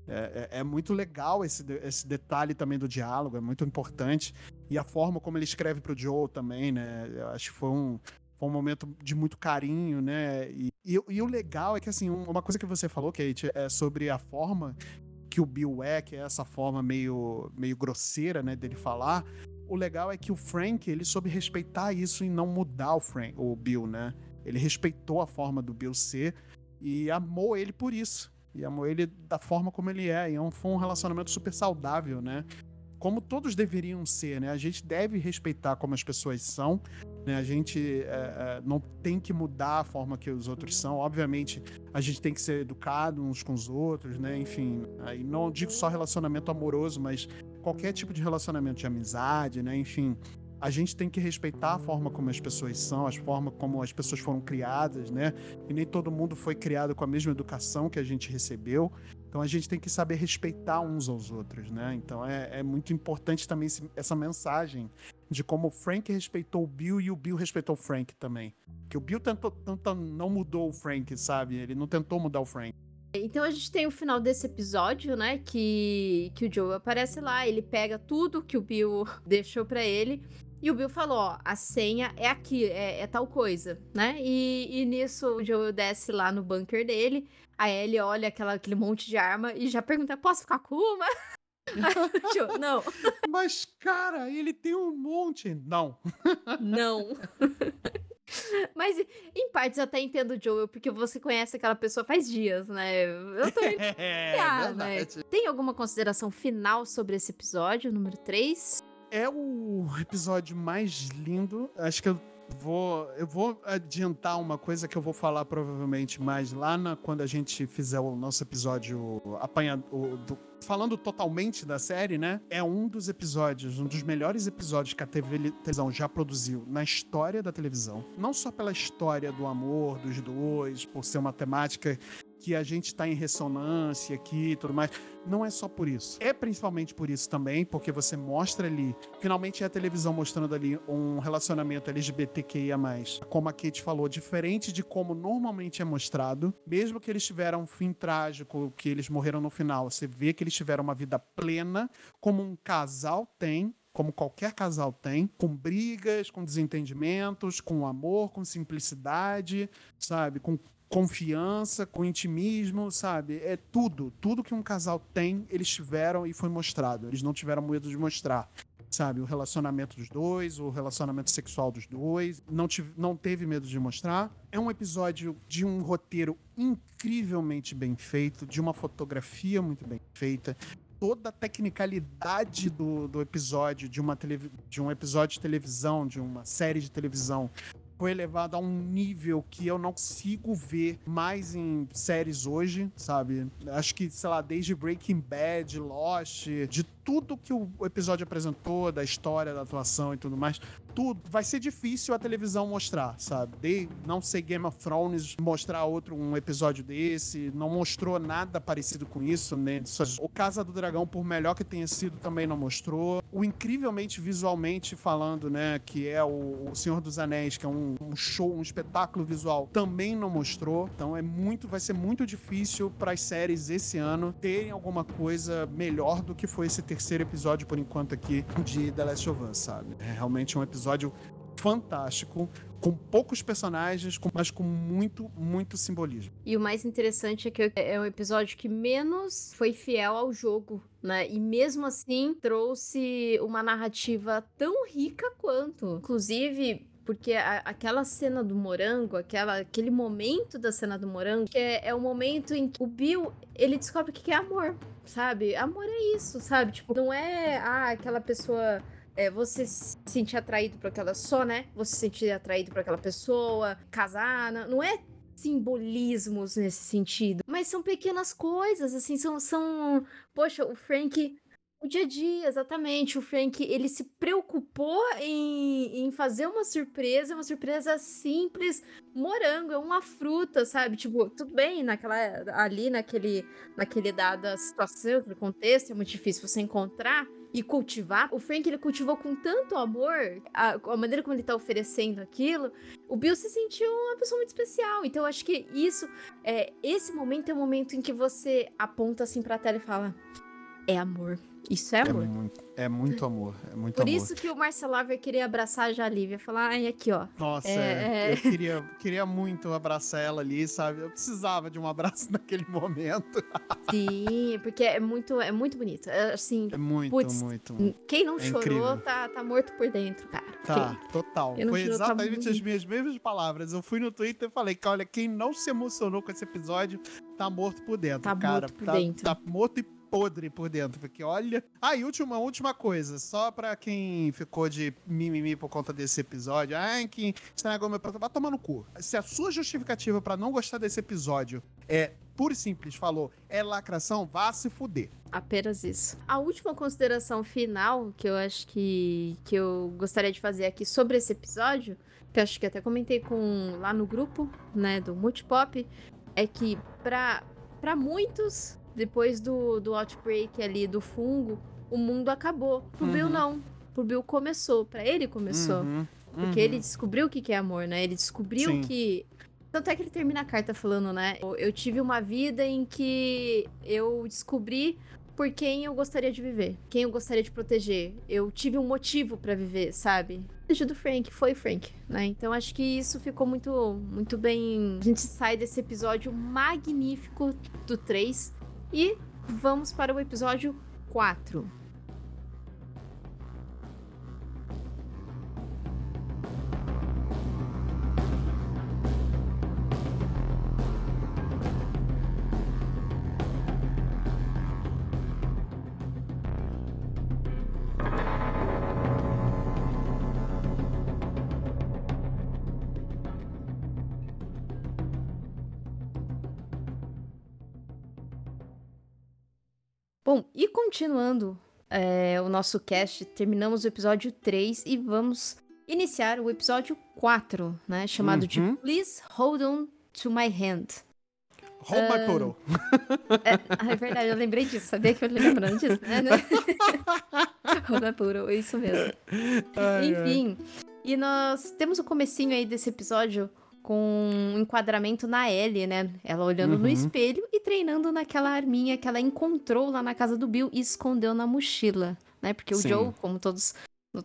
É, é, é, muito legal esse, esse detalhe também do diálogo, é muito importante. E a forma como ele escreve pro Joe também, né? Eu acho que foi um, foi um momento de muito carinho, né? E, e, e o legal é que, assim, uma coisa que você falou, Kate, é sobre a forma que o Bill é, que é essa forma meio, meio grosseira, né, dele falar o legal é que o Frank, ele soube respeitar isso e não mudar o, Frank, o Bill, né? Ele respeitou a forma do Bill ser e amou ele por isso. E amou ele da forma como ele é. E é foi um relacionamento super saudável, né? Como todos deveriam ser, né? A gente deve respeitar como as pessoas são, né? A gente é, é, não tem que mudar a forma que os outros são. Obviamente, a gente tem que ser educado uns com os outros, né? Enfim, aí não digo só relacionamento amoroso, mas qualquer tipo de relacionamento de amizade, né? Enfim, a gente tem que respeitar a forma como as pessoas são, a forma como as pessoas foram criadas, né? E nem todo mundo foi criado com a mesma educação que a gente recebeu. Então a gente tem que saber respeitar uns aos outros, né? Então é, é muito importante também essa mensagem de como o Frank respeitou o Bill e o Bill respeitou o Frank também. Que o Bill tentou, tentou, não mudou o Frank, sabe? Ele não tentou mudar o Frank. Então a gente tem o final desse episódio, né? Que, que o Joe aparece lá, ele pega tudo que o Bill deixou para ele. E o Bill falou: ó, a senha é aqui, é, é tal coisa, né? E, e, nisso o Joe desce lá no bunker dele. Aí ele olha aquela, aquele monte de arma e já pergunta: posso ficar com uma? Joe, não. Mas, cara, ele tem um monte. Não. Não. Mas em partes eu até entendo o Joel, porque você conhece aquela pessoa faz dias, né? Eu tô É, Ah, né? Tem alguma consideração final sobre esse episódio, número 3? É o episódio mais lindo. Acho que eu vou, eu vou adiantar uma coisa que eu vou falar provavelmente mais lá na, quando a gente fizer o nosso episódio apanha, o- do- falando totalmente da série, né? É um dos episódios, um dos melhores episódios que a TV televisão já produziu na história da televisão. Não só pela história do amor dos dois, por ser uma temática que a gente tá em ressonância aqui e tudo mais. Não é só por isso. É principalmente por isso também, porque você mostra ali, finalmente é a televisão mostrando ali um relacionamento LGBTQIA+. Como a Kate falou, diferente de como normalmente é mostrado. Mesmo que eles tiveram um fim trágico, que eles morreram no final, você vê que eles tiveram uma vida plena, como um casal tem, como qualquer casal tem, com brigas, com desentendimentos, com amor, com simplicidade, sabe? Com confiança, com intimismo, sabe? É tudo. Tudo que um casal tem, eles tiveram e foi mostrado. Eles não tiveram medo de mostrar. Sabe, o relacionamento dos dois, o relacionamento sexual dos dois, não, tive, não teve medo de mostrar. É um episódio de um roteiro incrivelmente bem feito, de uma fotografia muito bem feita, toda a tecnicalidade do, do episódio, de, uma de um episódio de televisão, de uma série de televisão, foi elevado a um nível que eu não consigo ver mais em séries hoje, sabe? Acho que, sei lá, desde Breaking Bad, Lost, de tudo que o episódio apresentou, da história, da atuação e tudo mais, tudo. Vai ser difícil a televisão mostrar, sabe? De não ser Game of Thrones, mostrar outro um episódio desse, não mostrou nada parecido com isso, né? O Casa do Dragão, por melhor que tenha sido, também não mostrou. O incrivelmente visualmente falando, né, que é o, o Senhor dos Anéis, que é um, um show, um espetáculo visual, também não mostrou. Então é muito, vai ser muito difícil para as séries esse ano terem alguma coisa melhor do que foi esse terceiro episódio por enquanto aqui de The Last of Us, sabe? É realmente um episódio fantástico, com poucos personagens, mas com muito, muito simbolismo. E o mais interessante é que é um episódio que menos foi fiel ao jogo, né? E mesmo assim trouxe uma narrativa tão rica quanto. Inclusive. Porque a- aquela cena do morango, aquela, aquele momento da cena do morango, é, é o momento em que o Bill, ele descobre o que que é amor, sabe? Amor é isso, sabe? Tipo, não é, ah, aquela pessoa é, você se sentir atraído por aquela só, né? Você se sentir atraído por aquela pessoa, casar, não, não é simbolismos nesse sentido, mas são pequenas coisas, assim, são, são, poxa, o Frank o dia a dia, exatamente. O Frank, ele se preocupou em, em fazer uma surpresa, uma surpresa simples. Morango é uma fruta, sabe? Tipo, tudo bem, naquela, ali, naquele, naquele dada situação, naquele contexto, é muito difícil você encontrar e cultivar. O Frank, ele cultivou com tanto amor, a, a maneira como ele tá oferecendo aquilo, o Bill se sentiu uma pessoa muito especial. Então, eu acho que isso, é, esse momento é o momento em que você aponta assim pra tela e fala: é amor. Isso é É amor. muito, é muito amor, é muito Por amor. isso que o Marcelaver queria abraçar a Lívia. Falar, ai, aqui, ó. Nossa, É, é. eu queria, queria muito abraçar ela ali, sabe? Eu precisava de um abraço naquele momento. Sim, porque é muito, é muito bonito. É, assim, É muito, Putz, muito. quem não é chorou tá, tá morto por dentro, cara. Tá, Quem- total. Não Foi juro, tá exatamente muito- as minhas mesmas palavras. Eu fui no Twitter e falei que, olha, quem não se emocionou com esse episódio tá morto por dentro, Tá cara. morto por tá, dentro. tá morto e podre por dentro. Porque, olha. Ah, e última, última coisa. Só pra quem ficou de mimimi por conta desse episódio. Ai, que estragou meu. Vai tomar no cu. Se a sua justificativa pra não gostar desse episódio é pura e simples, falou, é lacração, vá se fuder. Apenas isso. A última consideração final que eu acho que, que eu gostaria de fazer aqui sobre esse episódio, que eu acho que até comentei com lá no grupo, né, do Multipop, é que pra, pra muitos, depois do, do outbreak ali do fungo, o mundo acabou. Pro Bill Uhum. não. Pro Bill começou. Pra ele começou. Uhum, Porque uhum. ele descobriu o que que é amor, né? Ele descobriu Sim. que. Tanto é que ele termina a carta falando, né? Eu- tive uma vida em que eu descobri por quem eu gostaria de viver, quem eu gostaria de proteger. Eu tive um motivo pra viver, sabe? O do Frank foi Frank, né? Então acho que isso ficou muito, muito bem. A gente sai desse episódio magnífico do 3 e vamos para o episódio 4. Bom, e continuando é, o nosso cast, terminamos o episódio 3 e vamos iniciar o episódio 4, né? Chamado de Uhum. Please Hold On to My Hand. Hold my poodle. É, ah, é verdade, eu lembrei disso, sabia que eu lembrando disso, né? Hold My Poodle, isso mesmo. Ai, ai. Enfim, e nós temos o comecinho aí desse episódio com um enquadramento na Ellie, né? Ela olhando no Uhum. espelho e treinando naquela arminha que ela encontrou lá na casa do Bill e escondeu na mochila, né? Porque o Sim. Joe, como todos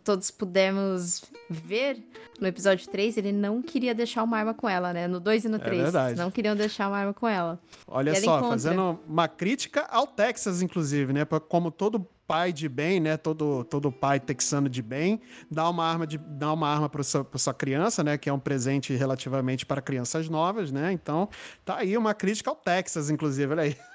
todos pudemos ver no episódio 3, ele não queria deixar uma arma com ela, né? No 2 e no 3, verdade. não queriam deixar uma arma com ela. Olha ela só, encontra. fazendo uma crítica ao Texas, inclusive, né? Como todo pai de bem, né? Todo, todo pai texano de bem, dá uma arma de dá uma arma para sua, pra sua criança, né? Que é um presente relativamente para crianças novas, né? Então, tá aí uma crítica ao Texas, inclusive, olha aí.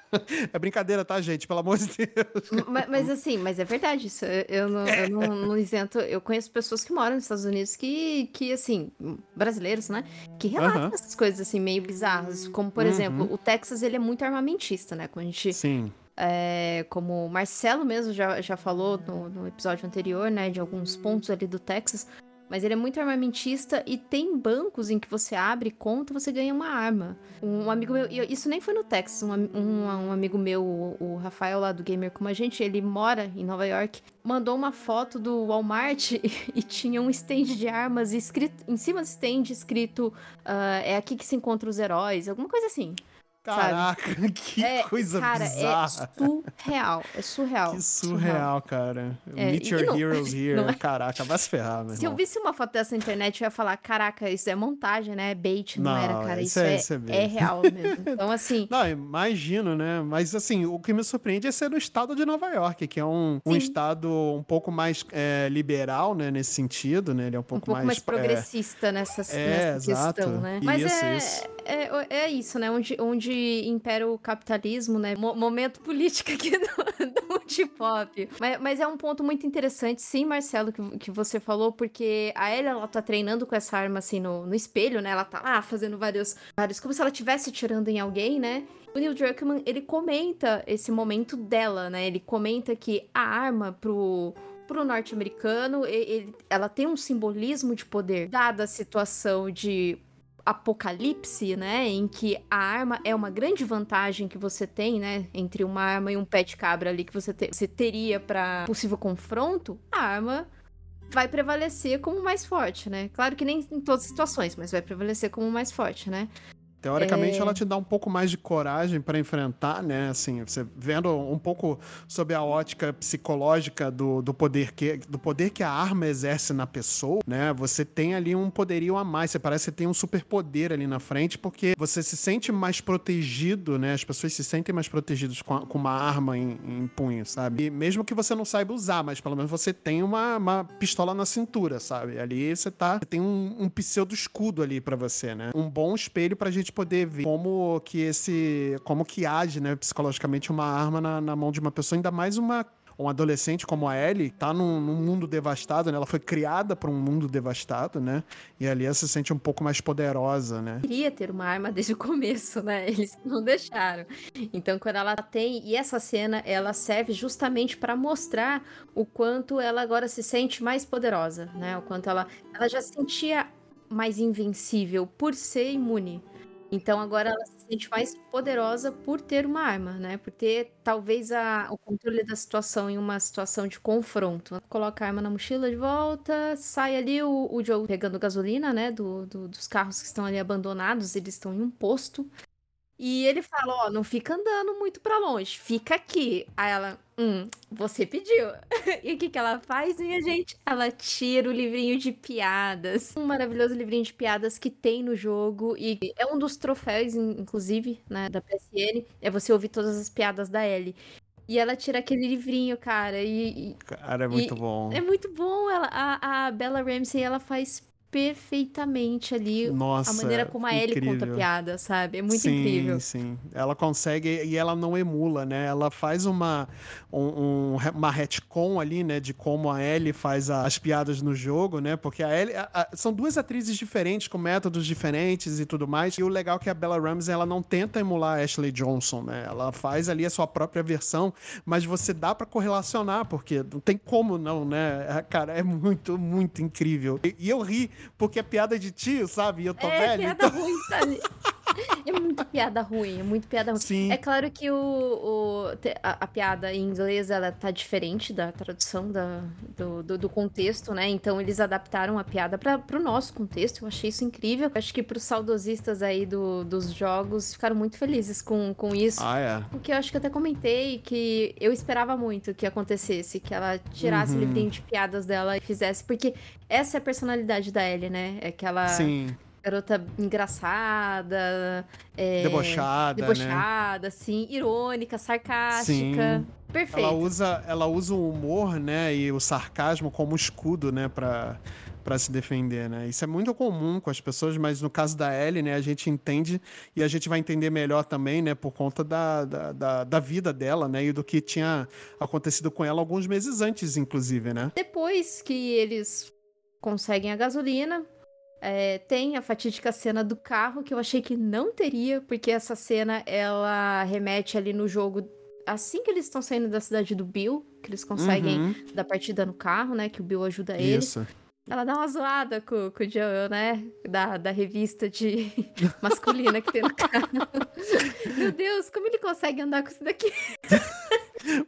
É brincadeira, tá, gente? Pelo amor de Deus. Ma- Mas, assim, mas é verdade isso. Eu, não, eu não, não isento. Eu conheço pessoas que moram nos Estados Unidos que, que assim, brasileiros, né? Que relatam Aham. essas coisas, assim, meio bizarras. Como, por Uhum. exemplo, o Texas, ele é muito armamentista, né? Como a gente. Sim. É, como o Marcelo mesmo já, já falou no, no episódio anterior, né? De alguns pontos ali do Texas. Mas ele é muito armamentista e tem bancos em que você abre conta você ganha uma arma. Um amigo meu, isso nem foi no Texas, um, um, um amigo meu, o, o Rafael lá do Gamer Como a Gente, ele mora em Nova York, mandou uma foto do Walmart e, e tinha um stand de armas escrito, em cima do stand escrito ah, é aqui que se encontram os heróis, alguma coisa assim. Caraca, que É, coisa cara, bizarra. é surreal, é surreal. Que surreal, cara. É, Meet your não- heroes here. é- Caraca, vai se ferrar, meu Se eu irmão. visse uma foto dessa na internet, eu ia falar, caraca, isso é montagem, né? É bait, não, Não, era, cara. isso Isso, é- é, isso é é, real mesmo. Então, assim, Não, imagino, né? Mas assim, o que me surpreende é ser no estado de Nova York, que é um, um estado um pouco mais é, liberal, né? Nesse sentido, né? Ele é um um pouco, pouco mais, é, progressista nessa, é, nessa questão, né? Mas Isso, é, isso. É, é isso, né? Onde, onde impera o capitalismo, né? Mo- momento político aqui do, do Multipop. Mas, mas é um ponto muito interessante, sim, Marcelo, que, que você falou, porque a Ellie, ela tá treinando com essa arma, assim, no, no espelho, né? Ela tá lá fazendo vários, vários... Como se ela estivesse tirando em alguém, né? O Neil Druckmann, ele comenta esse momento dela, né? Ele comenta que a arma pro pro norte-americano, e- ele- ela tem um simbolismo de poder, dada a situação de apocalipse, né, em que a arma é uma grande vantagem que você tem, né, entre uma arma e um pé de cabra ali que você, te- você teria para possível confronto, a arma vai prevalecer como mais forte, né? Claro que nem em todas as situações, mas vai prevalecer como mais forte, né? Teoricamente, É. ela te dá um pouco mais de coragem para enfrentar, né? Assim, você vendo um pouco sobre a ótica psicológica do, do poder que do poder que a arma exerce na pessoa, né? Você tem ali um poderio a mais. Você parece que tem um superpoder ali na frente, porque você se sente mais protegido, né? As pessoas se sentem mais protegidas com, a- com uma arma em, em punho, sabe? E mesmo que você não saiba usar, mas pelo menos você tem uma, uma pistola na cintura, sabe? Ali você tá, você tem um, um pseudo escudo ali pra você, né? Um bom espelho pra gente poder ver como que esse, como que age, né, psicologicamente uma arma na, na mão de uma pessoa, ainda mais uma um adolescente como a Ellie tá num, num mundo devastado, né? Ela foi criada para um mundo devastado, né? E ali ela se sente um pouco mais poderosa, né? queria ter uma arma desde o começo, né? Eles não deixaram. Então, quando ela tem, e essa cena, ela serve justamente para mostrar o quanto ela agora se sente mais poderosa, né? O quanto ela, ela já se sentia mais invencível por ser imune. Então agora ela se sente mais poderosa por ter uma arma, né? Por ter talvez a, o controle da situação em uma situação de confronto. Coloca a arma na mochila de volta, sai ali o, o Joe pegando gasolina, né? Do, do- dos carros que estão ali abandonados, eles estão em um posto. E ele fala, ó, não fica andando muito pra longe, fica aqui. Aí ela, hum, você pediu. e o que que ela faz, minha gente? Ela tira o livrinho de piadas. Um maravilhoso livrinho de piadas que tem no jogo. E é um dos troféus, in- inclusive, né, da PSN. É você ouvir todas as piadas da Ellie. E ela tira aquele livrinho, cara, e, e Cara, é muito bom. é muito bom. Ela, a, a Bella Ramsey, ela faz perfeitamente ali Nossa, a maneira como a Ellie conta incrível. piada, sabe? É muito sim, incrível. Sim, Ela consegue e ela não emula, né? Ela faz uma, um, um- uma retcon ali, né? De como a Ellie faz a- as piadas no jogo, né? Porque a Ellie... a- a- são duas atrizes diferentes, com métodos diferentes e tudo mais. E o legal é que a Bella Ramsey, ela não tenta emular a Ashley Johnson, né? Ela faz ali a sua própria versão, mas você dá pra correlacionar, porque não tem como não, né? É, Cara, é muito, muito incrível. E, e eu ri, porque é piada de tio, sabe? E eu tô é, velho, piada então... ruim, tá ali. É muito piada ruim, é muito piada ruim. Sim. É claro que o, o- a, a piada em inglês ela tá diferente da tradução da, do, do, do contexto, né? Então eles adaptaram a piada para pro nosso contexto. Eu achei isso incrível. Acho que pros saudosistas aí do, dos jogos ficaram muito felizes com, com isso. Ah, é. O que eu acho que até comentei que eu esperava muito que acontecesse, que ela tirasse Uhum. o livrinho de piadas dela e fizesse, porque essa é a personalidade da Ellie, né? É aquela Sim. Garota engraçada, é, Debochada, né? debochada, assim, irônica, sarcástica. Sim. Perfeito. Ela usa, ela usa o humor, né, e o sarcasmo como escudo, né, pra, pra se defender, né. Isso é muito comum com as pessoas, mas no caso da Ellie, né, a gente entende e a gente vai entender melhor também, né, por conta da, da, da, da vida dela, né, e do que tinha acontecido com ela alguns meses antes, inclusive, né. Depois que eles conseguem a gasolina, é, tem a fatídica cena do carro, que eu achei que não teria, porque essa cena ela remete ali no jogo assim que eles estão saindo da cidade do Bill, que eles conseguem Uhum, dar partida no carro, né? Que o Bill ajuda eles. Isso. Ela dá uma zoada com, com o Joel, né? Da, da revista de masculina que tem no carro. Meu Deus, como ele consegue andar com isso daqui?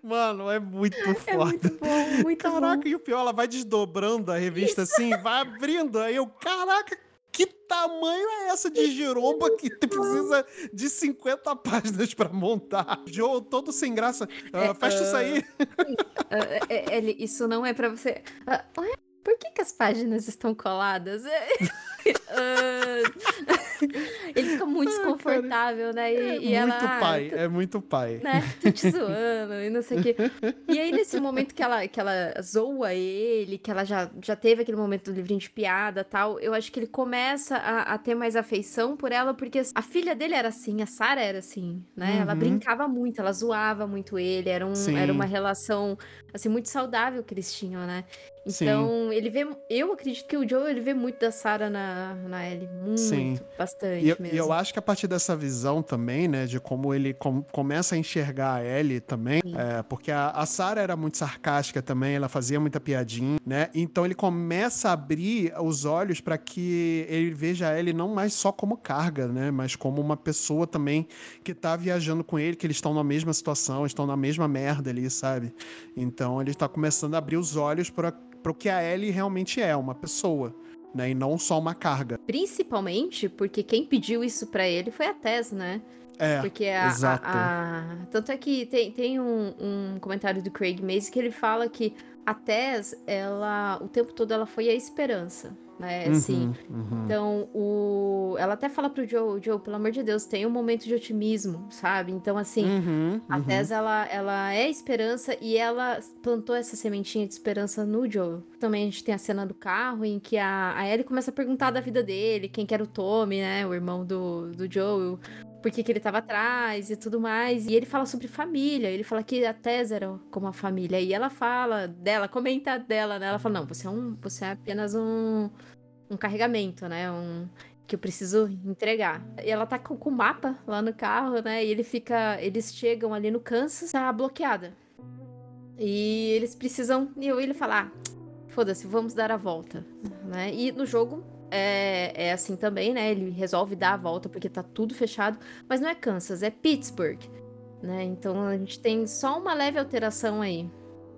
Mano, é muito É foda. muito bom, muito Caraca, bom. e o pior, ela vai desdobrando a revista assim, vai abrindo. Aí eu, caraca, que tamanho é essa de giromba que precisa de 50 páginas pra montar? Joe todo sem graça. Ah, É, fecha isso aí. É- ele- isso não é pra você. Ah, ué, por que, que as páginas estão coladas? Ah, ele fica muito Ah, desconfortável, né? E, É e ela. muito ah, pai, é muito pai. né? Tô te zoando e não sei o quê. E aí, nesse momento que ela, que ela zoa ele, que ela já, já teve aquele momento do livrinho de piada tal, eu acho que ele começa a, a ter mais afeição por ela, porque a filha dele era assim, a Sarah era assim, né? Ela Uhum. brincava muito, ela zoava muito ele, era, um, Sim. era uma relação, assim, muito saudável que eles tinham, né? Sim. Então, ele vê. Eu acredito que o Joe ele vê muito da Sarah na, na Ellie. Muito, Sim. bastante E eu, mesmo. e eu acho que a partir dessa visão também, né, de como ele com- começa a enxergar a Ellie também, é, porque a, a Sarah era muito sarcástica também, ela fazia muita piadinha, né? Então ele começa a abrir os olhos para que ele veja a Ellie não mais só como carga, né, mas como uma pessoa também que tá viajando com ele, que eles estão na mesma situação, estão na mesma merda ali, sabe? Então ele tá começando a abrir os olhos para o que a Ellie realmente é, uma pessoa. Né, e não só uma carga. Principalmente porque quem pediu isso pra ele foi a Tess, né? É, Porque a, exato. a- a- Tanto é que tem, tem um, um comentário do Craig Mason que ele fala que a Tess, ela. O tempo todo ela foi a esperança. Né? Assim. Uhum, uhum. Então, o... ela até fala pro Joe, Joe, pelo amor de Deus, tem um momento de otimismo, sabe? Então, assim, Uhum, a uhum. Tess, ela, ela é esperança e ela plantou essa sementinha de esperança no Joe. Também a gente tem a cena do carro em que a, a Ellie começa a perguntar da vida dele, quem que era o Tommy, né? O irmão do, do Joe, por que, ele tava atrás e tudo mais. E ele fala sobre família, ele fala que a Tess era como a família. E ela fala dela, comenta dela, né? Ela fala, não, você é, um, você é apenas um, um carregamento, né? Um, que eu preciso entregar. E ela tá com o mapa lá no carro, né? E ele fica. Eles chegam ali no Kansas, tá bloqueada. E eles precisam. E eu- ele fala: ah, foda-se, vamos dar a volta. Né? E no jogo é, é assim também, né? Ele resolve dar a volta porque tá tudo fechado. Mas não é Kansas, é Pittsburgh. Né? Então a gente tem só uma leve alteração aí.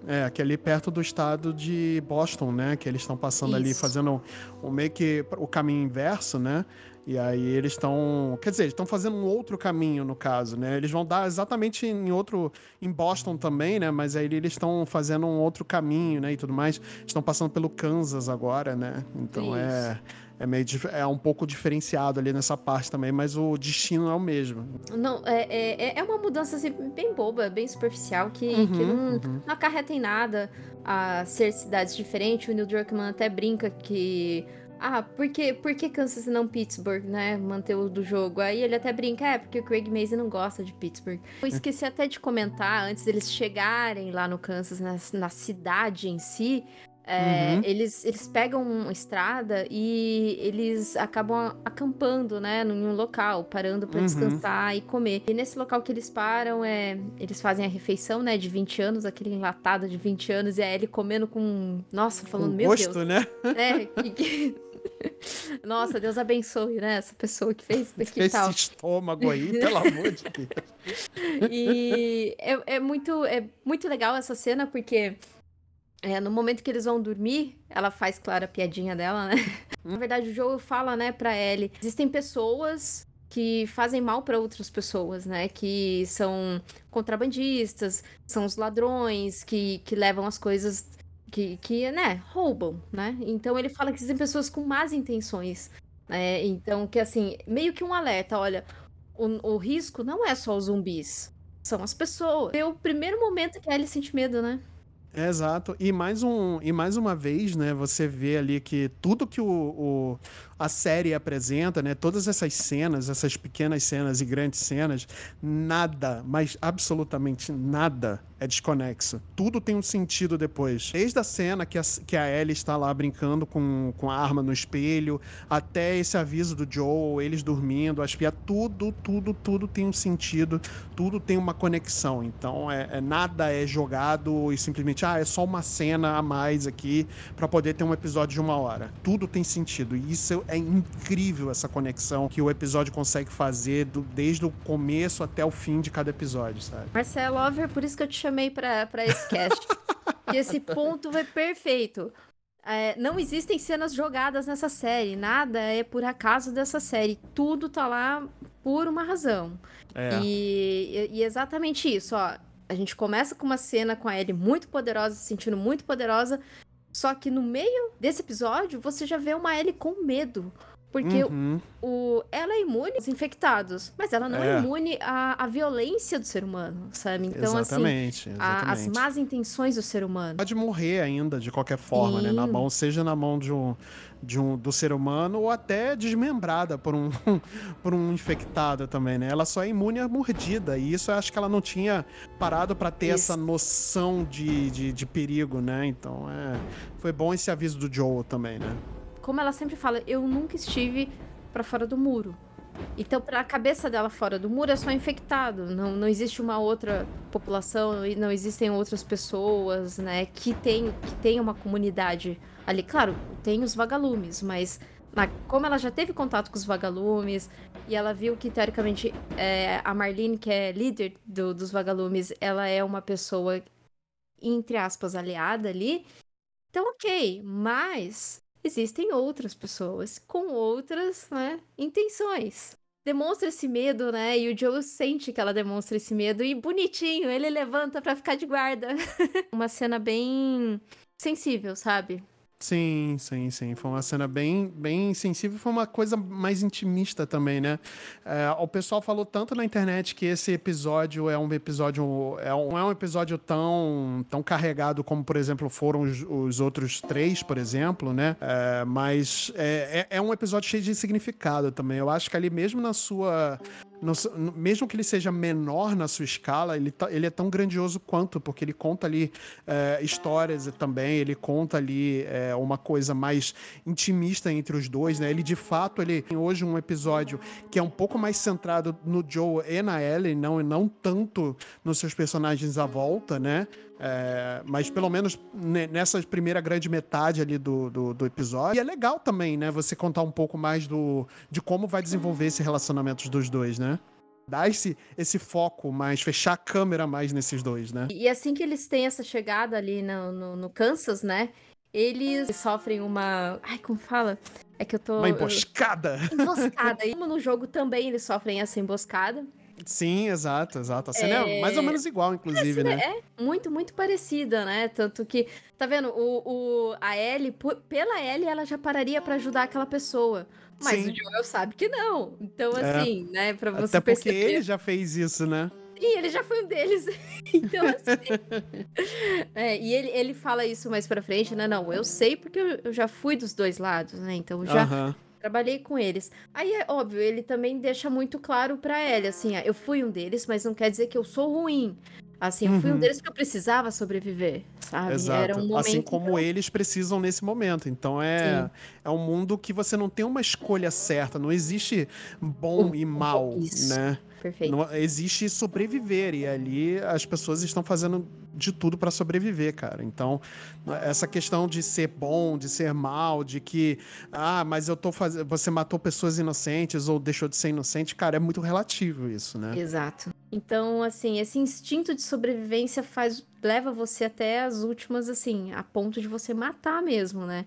É, que é ali perto do estado de Boston, né? Que eles estão passando ali, Isso. fazendo o meio que o caminho inverso, né? E aí eles estão. Quer dizer, eles estão fazendo um outro caminho, no caso, né? Eles vão dar exatamente em outro. Em Boston também, né? Mas aí eles estão fazendo um outro caminho, né? E tudo mais. Estão passando pelo Kansas agora, né? Então é. É, meio, é um pouco diferenciado ali nessa parte também, mas o destino é o mesmo. Não, é, é, é uma mudança assim, bem boba, bem superficial, que, Uhum, que não, uhum. não acarreta em nada a ser cidades diferentes. O Neil Druckmann até brinca que ah, por que, por que Kansas e não Pittsburgh, né? Manter o do jogo. Aí ele até brinca, é, porque o Craig Mason não gosta de Pittsburgh. Eu esqueci até de comentar, antes deles chegarem lá no Kansas, na, na cidade em si, é, uhum. eles, eles pegam uma estrada e eles acabam acampando, né, em um local, parando para uhum. descansar e comer. E nesse local que eles param, é, eles fazem a refeição, né, de 20 anos, aquele enlatado de 20 anos, e é ele comendo com. Nossa, falando, com meu gosto, Deus. né? É, que, que... Nossa, Deus abençoe, né? Essa pessoa que fez isso daqui Esse tal. estômago aí, pelo amor de Deus. E é, é, muito, é muito legal essa cena, porque é, no momento que eles vão dormir, ela faz, claro, a piadinha dela, né? Na verdade, o jogo fala, né, pra Ellie: existem pessoas que fazem mal para outras pessoas, né? Que são contrabandistas, são os ladrões que, que levam as coisas que, que, né, roubam, né? Então ele fala que existem pessoas com más intenções. Né? Então, que assim, meio que um alerta, olha, o, o risco não é só os zumbis, são as pessoas. É o primeiro momento que a Ellie sente medo, né? Exato. E mais, um, e mais uma vez, né, você vê ali que tudo que o, o, a série apresenta, né, todas essas cenas, essas pequenas cenas e grandes cenas, nada, mas absolutamente nada é desconexo. Tudo tem um sentido depois. Desde a cena que a, que a Ellie está lá brincando com, com a arma no espelho, até esse aviso do Joe, eles dormindo, as piadas, tudo, tudo, tudo tem um sentido, tudo tem uma conexão. Então, é, é nada é jogado e simplesmente, ah, é só uma cena a mais aqui para poder ter um episódio de uma hora. Tudo tem sentido. E isso é incrível, essa conexão que o episódio consegue fazer do, desde o começo até o fim de cada episódio, sabe? Marcelo Over, por isso que eu te chamei pra, esse cast. e esse ponto foi perfeito. É, não existem cenas jogadas nessa série. Nada é por acaso dessa série. Tudo tá lá por uma razão. É. E, e, exatamente isso, ó. A gente começa com uma cena com a Ellie muito poderosa, se sentindo muito poderosa. Só que no meio desse episódio, você já vê uma Ellie com medo. Porque uhum. o, ela é imune aos infectados, mas ela não é, é imune à, à, violência do ser humano, sabe? Então, exatamente, assim, exatamente. As más intenções do ser humano. Pode morrer ainda, de qualquer forma, Sim. né? Na mão, seja na mão de um, de um, do ser humano ou até desmembrada por um, por um infectado também, né? Ela só é imune à mordida. E isso eu acho que ela não tinha parado para ter isso. essa noção de, de, de, perigo, né? Então, é, foi bom esse aviso do Joel também, né? Como ela sempre fala, eu nunca estive para fora do muro. Então, para a cabeça dela fora do muro é só infectado. Não, não existe uma outra população, não existem outras pessoas, né, que tem, que tem uma comunidade ali. Claro, tem os vagalumes, mas na, como ela já teve contato com os vagalumes e ela viu que, teoricamente, é, a Marlene, que é líder do, dos vagalumes, ela é uma pessoa, entre aspas, aliada ali. Então, ok, mas existem outras pessoas com outras né, intenções. Demonstra esse medo, né? E o Joe sente que ela demonstra esse medo. E bonitinho, ele levanta para ficar de guarda. Uma cena bem sensível, sabe? Sim, sim, sim. Foi uma cena bem, bem sensível, foi uma coisa mais intimista também, né? É, o pessoal falou tanto na internet que esse episódio é um episódio, é um, não é um episódio tão, tão carregado como, por exemplo, foram os, os outros três, por exemplo, né? É, mas é, é, é um episódio cheio de significado também. Eu acho que ali mesmo na sua no, mesmo que ele seja menor na sua escala, ele, tá, ele é tão grandioso quanto, porque ele conta ali é, histórias também, ele conta ali é, uma coisa mais intimista entre os dois, né? Ele de fato ele tem hoje um episódio que é um pouco mais centrado no Joe e na Ellie, não, não tanto nos seus personagens à volta, né? É, mas pelo menos nessa primeira grande metade ali do, do, do, episódio. E é legal também, né? Você contar um pouco mais do, de como vai desenvolver esse relacionamento dos dois, né? Dar esse, esse foco mais, fechar a câmera mais nesses dois, né? E assim que eles têm essa chegada ali no, no, no Kansas, né? Eles sofrem uma. Ai, como fala? É que eu tô. Uma emboscada! Emboscada. E como no jogo também eles sofrem essa emboscada. Sim, exato, exato. A cena é, é mais ou menos igual, inclusive, né? É muito, muito parecida, né? Tanto que, tá vendo, o, o, a Ellie, pela Ellie, ela já pararia para ajudar aquela pessoa. Mas Sim. o Joel sabe que não. Então, é. assim, é. né, pra você Até porque perceber... ele já fez isso, né? Sim, ele já foi um deles. então, assim. é, e ele, ele fala isso mais pra frente, né? Não, eu sei porque eu, eu já fui dos dois lados, né? Então já. Aham. Trabalhei com eles. Aí é óbvio, ele também deixa muito claro pra Ellie, assim, ah, eu fui um deles, mas não quer dizer que eu sou ruim. Assim, eu fui um Uhum. deles que eu precisava sobreviver, sabe? Exato. Era um momento assim como então- eles precisam nesse momento. Então é, Sim. é um mundo que você não tem uma escolha certa, não existe bom Um- e mal, isso. né? Perfeito. Não, existe sobreviver e ali as pessoas estão fazendo de tudo pra sobreviver, cara. Então, essa questão de ser bom, de ser mal, de que ah, mas eu tô fazendo, você matou pessoas inocentes ou deixou de ser inocente, cara, é muito relativo isso, né? Exato. Então, assim, esse instinto de sobrevivência faz leva você até as últimas, assim, a ponto de você matar mesmo, né?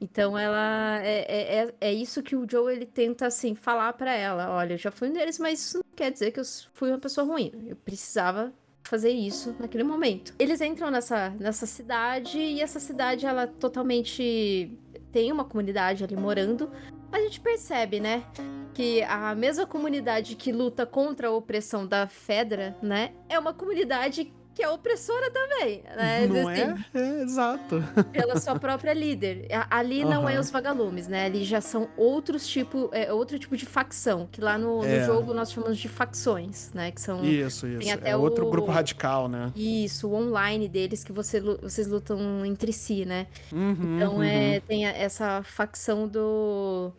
Então ela é, é, é- é isso que o Joe ele tenta assim falar pra ela, olha, eu já fui um deles, mas isso não quer dizer que eu fui uma pessoa ruim. Eu precisava fazer isso naquele momento. Eles entram nessa, nessa cidade e essa cidade ela totalmente tem uma comunidade ali morando. A gente percebe, né, que a mesma comunidade que luta contra a opressão da Fedra, né, é uma comunidade que é opressora também, né? Não assim, é? É, exato. pela sua própria líder. Ali não é Aham. os vagalumes, né? Ali já são outros tipo, é outro tipo de facção, que lá no, no É. jogo nós chamamos de facções, né? Que são Isso, isso. até É outro o- grupo radical, né? isso, o online deles que você, vocês lutam entre si, né? Uhum, Então uhum. é, tem essa facção do,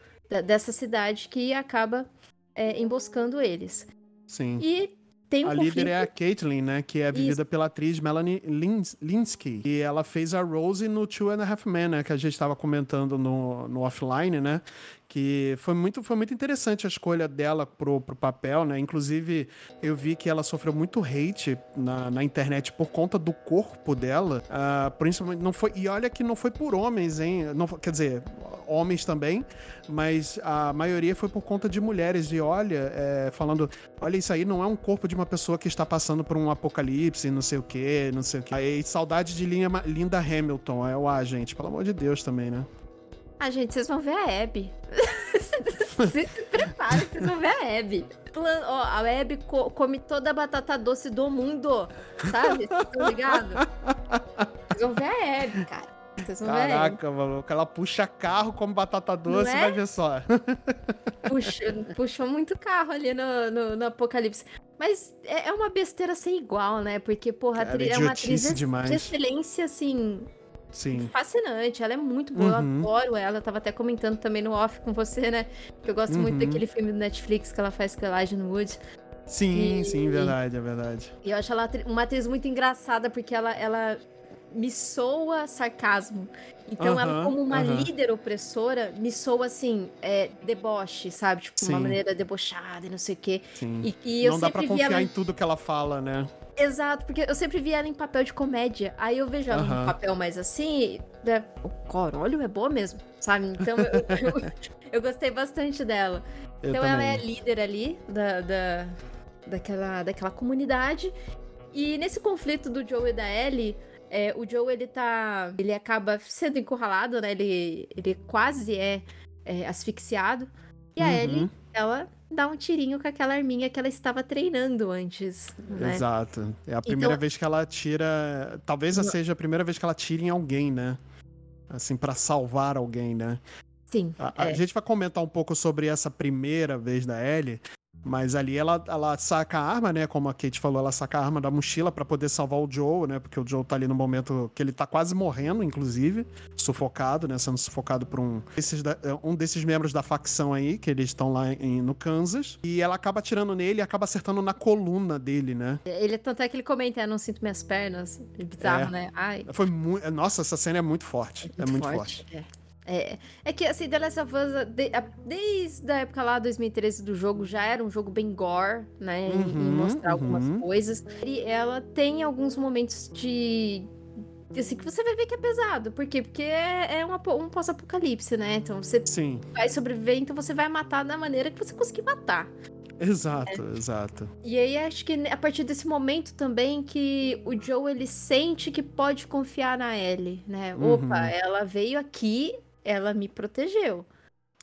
dessa cidade que acaba é, emboscando eles. Sim. E tem um A conflito. líder é a Caitlyn, né? Que é vivida pela atriz Melanie Lins- Linsky. E ela fez a Rose no Two and a Half Men, né? Que a gente estava comentando no, no offline, né? Que foi muito, foi muito interessante a escolha dela pro, pro papel, né? Inclusive, eu vi que ela sofreu muito hate na, na internet por conta do corpo dela. ah, principalmente, não foi... E olha que não foi por homens, hein? Não, quer dizer, homens também. Mas a maioria foi por conta de mulheres. E olha, é, falando... Olha, isso aí não é um corpo de uma pessoa que está passando por um apocalipse, não sei o quê, não sei o quê. Aí, saudade de Linda Hamilton, é o A, gente. Pelo amor de Deus também, né? Ah, gente, vocês vão ver a Abby. se, preparem, vocês vão ver a Abby. Plan- ó, a Abby co- come toda a batata doce do mundo, sabe? Vocês estão ligados? Vocês vão ver a Abby, cara. Ver a. Caraca, maluco. Ela puxa carro, come batata doce, é? vai ver só. Puxa, puxou muito carro ali no, no, no Apocalipse. Mas é, é uma besteira sem igual, né? Porque, porra, a Cara, atri- é uma atriz demais. de excelência, assim, Sim. fascinante. Ela é muito boa, Uhum. eu adoro ela. Eu tava até comentando também no off com você, né? Que eu gosto muito Uhum. daquele filme do Netflix que ela faz com a Elijah Wood. Sim, E- sim, verdade, é verdade. E eu acho ela uma atriz muito engraçada porque ela, ela me soa sarcasmo. Então, ela, Aham, como uma aham. líder opressora, me soa assim, é, deboche, sabe? Tipo, uma Sim. maneira debochada e não sei o quê. Sim. E, e eu Não dá pra confiar ela. em tudo que ela fala, né? Exato, porque eu sempre vi ela em papel de comédia. Aí eu vejo ela num papel mais assim. Né? O Corólio é boa mesmo, sabe? Então eu, eu, eu gostei bastante dela. Eu então também. ela é a líder ali da, da, daquela, daquela comunidade. E nesse conflito do Joe e da Ellie, é, o Joe ele tá. Ele acaba sendo encurralado, né? Ele, ele quase é, é, asfixiado. E a Uhum. Ellie, ela dá um tirinho com aquela arminha que ela estava treinando antes. Né? Exato. É a primeira Então- vez que ela tira. Talvez Não. seja a primeira vez que ela tira em alguém, né? Assim, pra salvar alguém, né? Sim. A, a é. gente vai comentar um pouco sobre essa primeira vez da Ellie, mas ali ela, ela saca a arma, né? Como a Kate falou, ela saca a arma da mochila pra poder salvar o Joe, né? Porque o Joe tá ali no momento que ele tá quase morrendo, inclusive, sufocado, né? Sendo sufocado por um desses, da- um desses membros da facção aí, que eles estão lá em- no Kansas. E ela acaba atirando nele e acaba acertando na coluna dele, né? Ele tanto é que ele comenta, "Eu não sinto minhas pernas. É bizarro, É. né? Ai. Foi muito. Nossa, essa cena é muito forte. É muito, forte. É. É, é que assim, The Last of Us, de- a- desde a época lá, 2013 do jogo, já era um jogo bem gore, né? em- em Uhum, mostrar algumas uhum. coisas. E ela tem alguns momentos de. Assim, que você vai ver que é pesado. Por quê? Porque é, é uma um pós-apocalipse, né? Então você Sim, vai sobreviver, então você vai matar da maneira que você conseguir matar. exato, É. exato. E aí acho que a partir desse momento também que o Joe ele sente que pode confiar na Ellie, né? Uhum. Opa, ela veio aqui, ela me protegeu.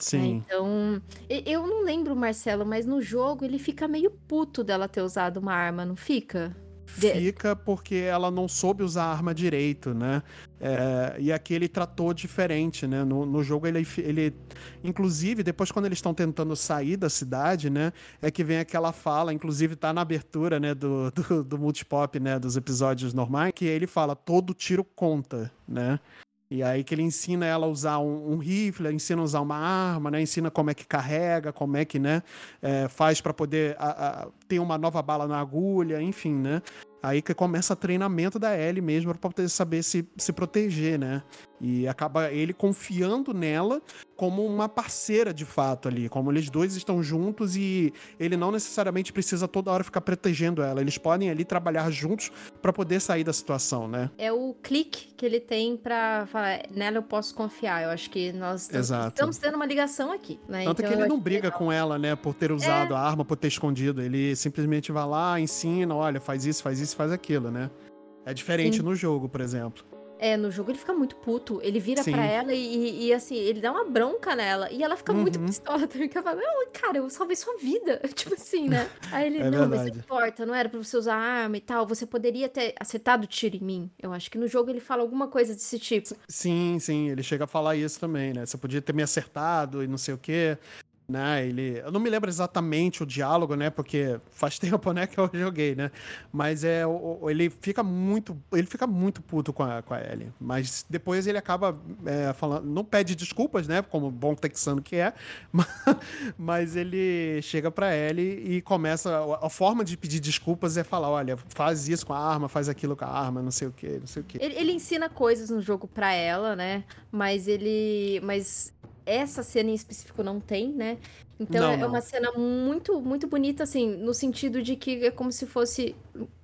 Sim. Então, e- eu não lembro, Marcelo, mas no jogo ele fica meio puto dela ter usado uma arma, não fica? Fica porque ela não soube usar a arma direito, né? É, e aqui ele tratou diferente, né? No, no jogo ele, ele. Inclusive, depois quando eles estão tentando sair da cidade, né? É que vem aquela fala, inclusive tá na abertura, né? Do, do, do Multipop, né? Dos episódios normais, que ele fala: todo tiro conta, né? E aí que ele ensina ela a usar um, um rifle, ensina a usar uma arma, né? Ensina como é que carrega, como é que, né? é, faz para poder a- a- ter uma nova bala na agulha, enfim, né? Aí que começa o treinamento da Ellie mesmo para poder saber se, se proteger, né? E acaba ele confiando nela como uma parceira de fato ali, como eles dois estão juntos e ele não necessariamente precisa toda hora ficar protegendo ela. Eles podem ali trabalhar juntos para poder sair da situação, né? É o clique que ele tem pra falar, nela eu posso confiar. Eu acho que nós estamos, Exato. estamos tendo uma ligação aqui, né? Tanto Então, que ele não briga legal. com ela, né, por ter usado a arma, por ter escondido. Ele simplesmente vai lá, ensina, olha, faz isso, faz isso, faz aquilo, né? É diferente Sim. no jogo, por exemplo. É, no jogo ele fica muito puto. Ele vira Sim. pra ela e, e- assim, ele dá uma bronca nela. E ela fica muito Uhum. pistola também. Ela fala, não, cara, eu salvei sua vida. Tipo assim, né? Aí ele, É não, mas não verdade. importa, não era pra você usar arma e tal. Você poderia ter acertado o tiro em mim. Eu acho que no jogo ele fala alguma coisa desse tipo. Sim, sim, ele chega a falar isso também, né? Você podia ter me acertado e não sei o quê. Né, ele, eu não me lembro exatamente o diálogo, né? Porque faz tempo, né, que eu joguei, né? Mas é, ele fica muito, ele fica muito puto com a, com a Ellie. Mas depois ele acaba é, falando, não pede desculpas, né? Como bom texano que é, mas ele chega pra Ellie e começa, a, forma de pedir desculpas é falar, olha, faz isso com a arma, faz aquilo com a arma, não sei o quê, não sei o quê. Ele, ele ensina coisas no jogo pra ela, né? Mas ele. Mas essa cena em específico não tem, né? Então Não, é não. uma cena muito, muito bonita, assim, no sentido de que é como se fosse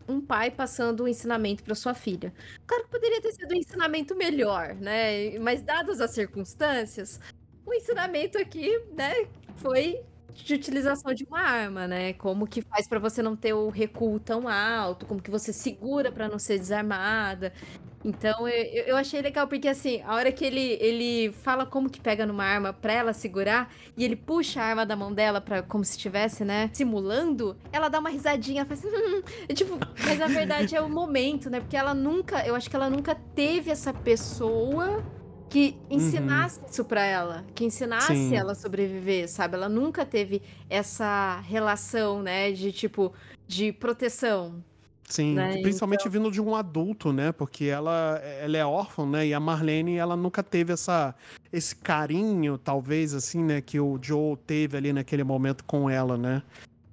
um pai passando um ensinamento pra sua filha. Claro que poderia ter sido um ensinamento melhor, né? Mas dadas as circunstâncias, o ensinamento aqui, né, foi de utilização de uma arma, né? Como que faz pra você não ter o recuo tão alto, como que você segura pra não ser desarmada. Então eu, eu achei legal, porque assim, a hora que ele, ele fala como que pega numa arma pra ela segurar, e ele puxa a arma da mão dela para como se estivesse, né, simulando, ela dá uma risadinha, faz assim, "Hum", e, tipo, mas na verdade é o momento, né? Porque ela nunca, eu acho que ela nunca teve essa pessoa que ensinasse isso pra ela, que ensinasse Sim. ela a sobreviver, sabe? Ela nunca teve essa relação, né, de tipo de proteção. Sim, né, principalmente vindo de um adulto, né? Porque ela, ela é órfã, né? E a Marlene, ela nunca teve essa, esse carinho, talvez, assim, né? Que o Joe teve ali naquele momento com ela, né?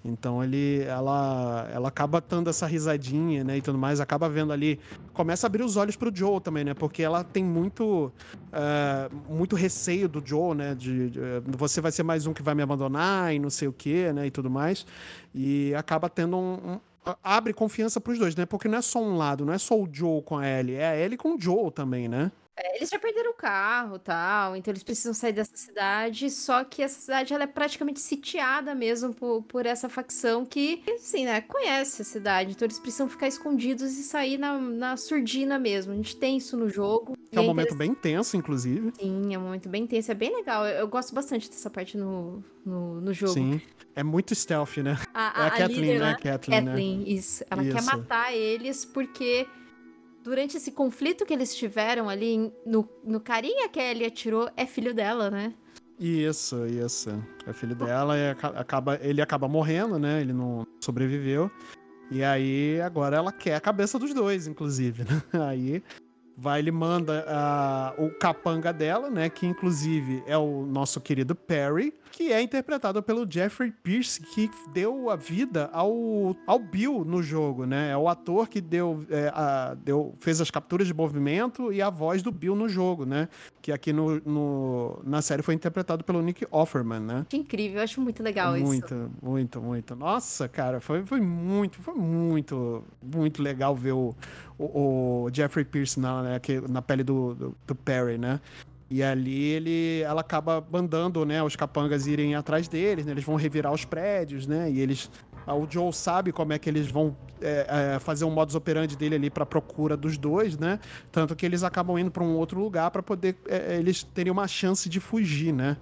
Então ele, ela, ela acaba dando essa risadinha, né? E tudo mais, acaba vendo ali, começa a abrir os olhos pro Joe também, né? Porque ela tem muito, eh, muito receio do Joe, né? De, de, eh, você vai ser mais um que vai me abandonar e não sei o quê, né? E tudo mais. E acaba tendo um, um- abre confiança pros dois, né? Porque não é só um lado, não é só o Joe com a Ellie, é a Ellie com o Joe também, né? É, Eles já perderam o carro tal, então eles precisam sair dessa cidade. Só que essa cidade ela é praticamente sitiada mesmo por, por essa facção que, assim, né, conhece a cidade. Então eles precisam ficar escondidos e sair na, na surdina mesmo. A gente tem isso no jogo. É um momento bem tenso, inclusive. Sim, é um momento bem tenso. É bem legal. Eu, eu gosto bastante dessa parte no, no, no jogo. Sim. É muito stealth, né? A, É a, Kathleen, líder né? lá- Kathleen, né? Kathleen, isso. Ela quer Isso. matar eles porque durante esse conflito que eles tiveram ali, no, no carinha que a Ellie atirou, é filho dela, né? Isso, isso. É filho dela e aca- acaba, ele acaba morrendo, né? Ele não sobreviveu. E aí, agora ela quer a cabeça dos dois, inclusive, né? Aí vai, ele manda o capanga dela, né? Que inclusive é o nosso querido Perry, que é interpretado pelo Jeffrey Pierce, que deu a vida ao, ao Bill no jogo, né? É o ator que deu, é, a- deu fez as capturas de movimento e a voz do Bill no jogo, né? Que aqui no, no- na série foi interpretado pelo Nick Offerman, né? Que incrível, eu acho muito legal isso. muito, muito, muito. Nossa, cara, foi, foi muito, foi muito, muito legal ver o, o, o Jeffrey Pierce na, né, na pele do, do, do Perry, né? E ali ele, ela acaba mandando, né, os capangas irem atrás deles, né? Eles vão revirar os prédios, né? E eles, ah, o Joe sabe como é que eles vão é, é, fazer um modus operandi dele ali para procura dos dois, né? Tanto que eles acabam indo para um outro lugar para poder é, eles terem uma chance de fugir, né?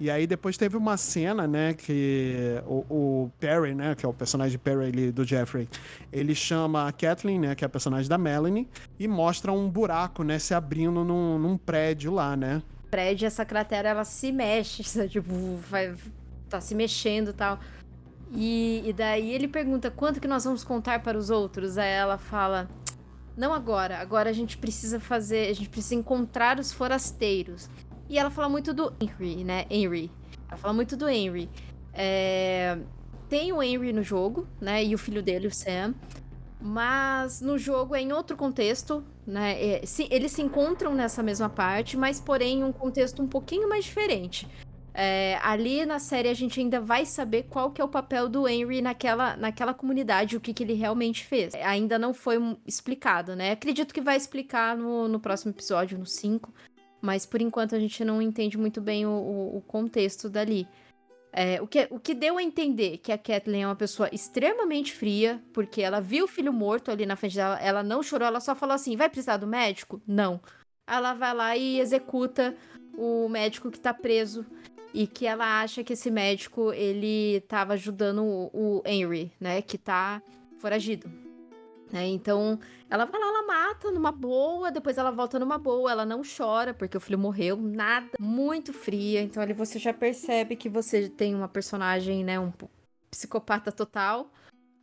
E aí depois teve uma cena, né, que o, o Perry, né, que é o personagem Perry ali, do Jeffrey, ele chama a Kathleen, né, que é a personagem da Melanie, e mostra um buraco, né, se abrindo num, num prédio lá, né. Prédio, essa cratera, ela se mexe, sabe? tipo, vai, tá se mexendo e tal. E, e daí ele pergunta, quanto que nós vamos contar para os outros? Aí ela fala, não agora, agora a gente precisa fazer, a gente precisa encontrar os forasteiros. E ela fala muito do Henry, né? Henry. Ela fala muito do Henry. É... Tem o Henry no jogo, né? E o filho dele, o Sam. Mas no jogo é em outro contexto, né? É, se, eles se encontram nessa mesma parte, mas porém um contexto um pouquinho mais diferente. É, ali na série a gente ainda vai saber qual que é o papel do Henry naquela, naquela comunidade, o que, que ele realmente fez. Ainda não foi explicado, né? Acredito que vai explicar no, no próximo episódio, no 5. Mas por enquanto a gente não entende muito bem o, o, o contexto dali. É, o, que, o que deu a entender que a Kathleen é uma pessoa extremamente fria, porque ela viu o filho morto ali na frente dela, ela não chorou, ela só falou assim: vai precisar do médico? Não. Ela vai lá e executa o médico que tá preso e que ela acha que esse médico ele tava ajudando o, o Henry, né, que tá foragido. Né? Então, ela vai lá, ela mata numa boa, depois ela volta numa boa, ela não chora porque o filho morreu, nada, muito fria. Então, ali você já percebe que você tem uma personagem, né, um psicopata total.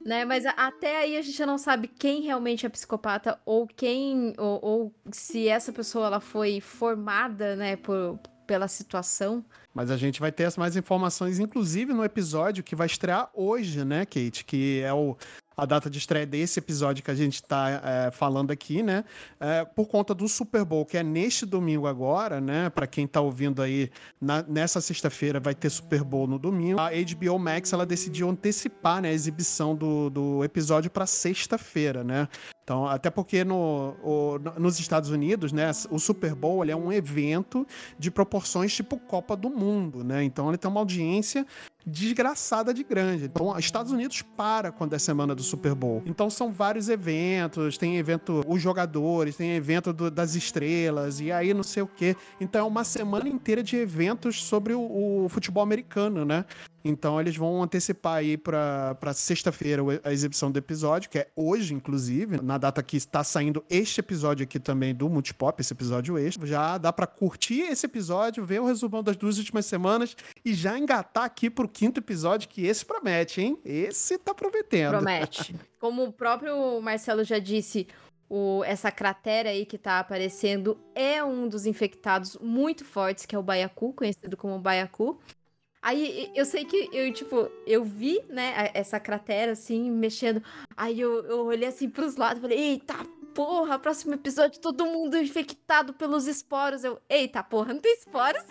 Né, mas até aí a gente não sabe quem realmente é psicopata ou quem ou, ou se essa pessoa ela foi formada, né, por, pela situação. Mas a gente vai ter mais informações, inclusive no episódio que vai estrear hoje, né, Kate? Que é o a data de estreia desse episódio que a gente está é, falando aqui, né? É, por conta do Super Bowl, que é neste domingo agora, né? Para quem está ouvindo aí, na, nessa sexta-feira vai ter Super Bowl no domingo. A HBO Max ela decidiu antecipar né, a exibição do, do episódio para sexta-feira, né? Então, até porque no, o, nos Estados Unidos, né, o Super Bowl é um evento de proporções tipo Copa do Mundo, né? Então ele tem uma audiência desgraçada de grande. Então, Estados Unidos para quando é semana do Super Bowl. Então, são vários eventos, tem evento os jogadores, tem evento do, das estrelas, e aí não sei o quê. Então, é uma semana inteira de eventos sobre o, o futebol americano, né? Então eles vão antecipar aí para sexta-feira a exibição do episódio, que é hoje, inclusive, na data que está saindo este episódio aqui também do Multipop, esse episódio extra. Já dá para curtir esse episódio, ver o resumão das duas últimas semanas e já engatar aqui pro quinto episódio, que esse promete, hein? Esse tá prometendo. Promete. Como o próprio Marcelo já disse, o, essa cratera aí que tá aparecendo é um dos infectados muito fortes, que é o Baiacu, conhecido como Baiacu. Aí eu sei que eu, tipo, eu vi, né, essa cratera assim, mexendo. Aí eu, eu olhei assim pros lados e falei, eita porra, próximo episódio todo mundo infectado pelos esporos. Eu, eita porra, não tem esporos?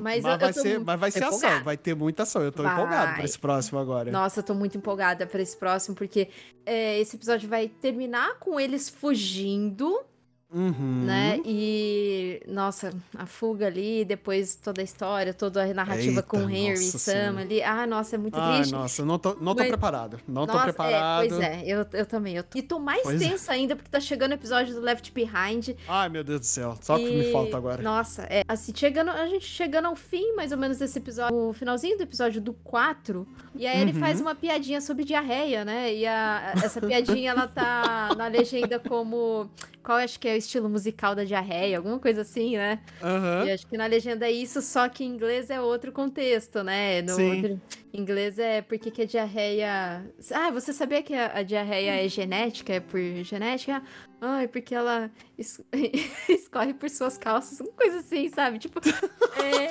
Mas, mas, vai ser, mas vai ser ação, vai ter muita ação. Eu tô vai. empolgado pra esse próximo agora. Nossa, eu tô muito empolgada pra esse próximo, porque é, esse episódio vai terminar com eles fugindo Uhum. Né? E, nossa, a fuga ali, depois toda a história, toda a narrativa Eita, com o Henry e Sam ali. Ah, nossa, é muito Ai, triste. nossa, não tô, não tô Mas... preparado. Não nossa, tô preparado. É, pois é, eu, eu também. Eu... E tô mais pois é. tensa é. ainda, porque tá chegando o episódio do Left Behind. Ai, meu Deus do céu. Só e... que me falta agora. Nossa, é. Assim, chegando, a gente chegando ao fim, mais ou menos, desse episódio, o finalzinho do episódio do 4. E aí uhum. ele faz uma piadinha sobre diarreia, né? E a, essa piadinha, ela tá na legenda como qual acho que é o estilo musical da diarreia, alguma coisa assim, né? Uhum. E acho que na legenda é isso, só que em inglês é outro contexto, né? No Sim. Outro... Em inglês é porque que a diarreia. Ah, você sabia que a, a diarreia é genética? É por genética? Ah, é porque ela es... escorre por suas calças, uma coisa assim, sabe? Tipo. É...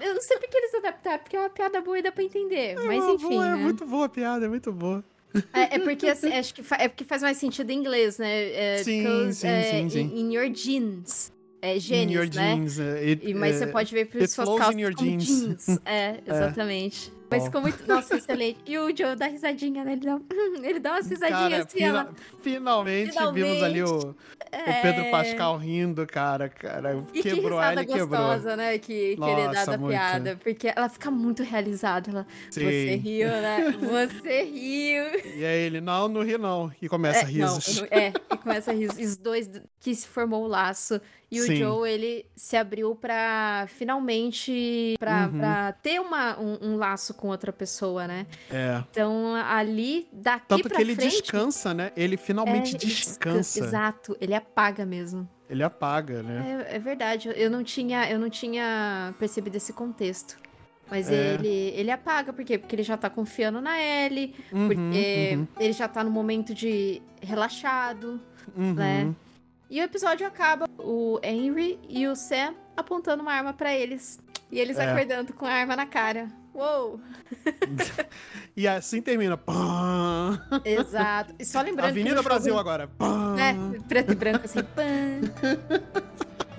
Eu não sei porque eles adaptaram, porque é uma piada boa e dá pra entender. É mas enfim. Boa, é né? É muito boa a piada, é muito boa. É, é, porque assim, acho que é porque faz mais sentido em inglês, né? É, sim, because, sim, é, sim, sim. In, in, your jeans. É genes, in your né? Jeans, it, e, mas você pode ver por suas calças in your jeans. jeans. É, exatamente. Mas ficou muito. Nossa, excelente. E o Joe dá risadinha, né? Ele dá, ele dá umas risadinhas assim, fina- ela. finalmente, Finalmente. vimos ali o, o Pedro É. Pascal rindo, cara. cara E que quebrou risada ela e quebrou. gostosa, né? Que, que ele dá Nossa, da muito. piada. Porque ela fica muito realizada. Ela, você riu, né? Você riu. E aí ele, não, não ri não. E começa É, risos. não- é, e começa a rir. Os dois que se formou o laço. E o Sim. Joe, ele se abriu pra finalmente. Pra, Uhum. pra ter uma, um, um laço com outra pessoa, né? É. Então, ali, daqui Tanto pra que ele frente. descansa, né? Ele é, finalmente ele descansa. Exato, ele apaga mesmo. Ele apaga, né? É, é verdade, eu não tinha, eu não tinha percebido esse contexto. Mas É. ele, ele apaga, por quê? Porque ele já tá confiando na Ellie, Uhum, porque uhum, ele já tá no momento de relaxado. uhum. né? E o episódio acaba o Henry e o Sam apontando uma arma pra eles. E eles É. acordando com a arma na cara. Uou! E assim termina. Pã. Exato. E só lembrando que Avenida Brasil jogo, agora. Pã. né, preto e branco assim, pã.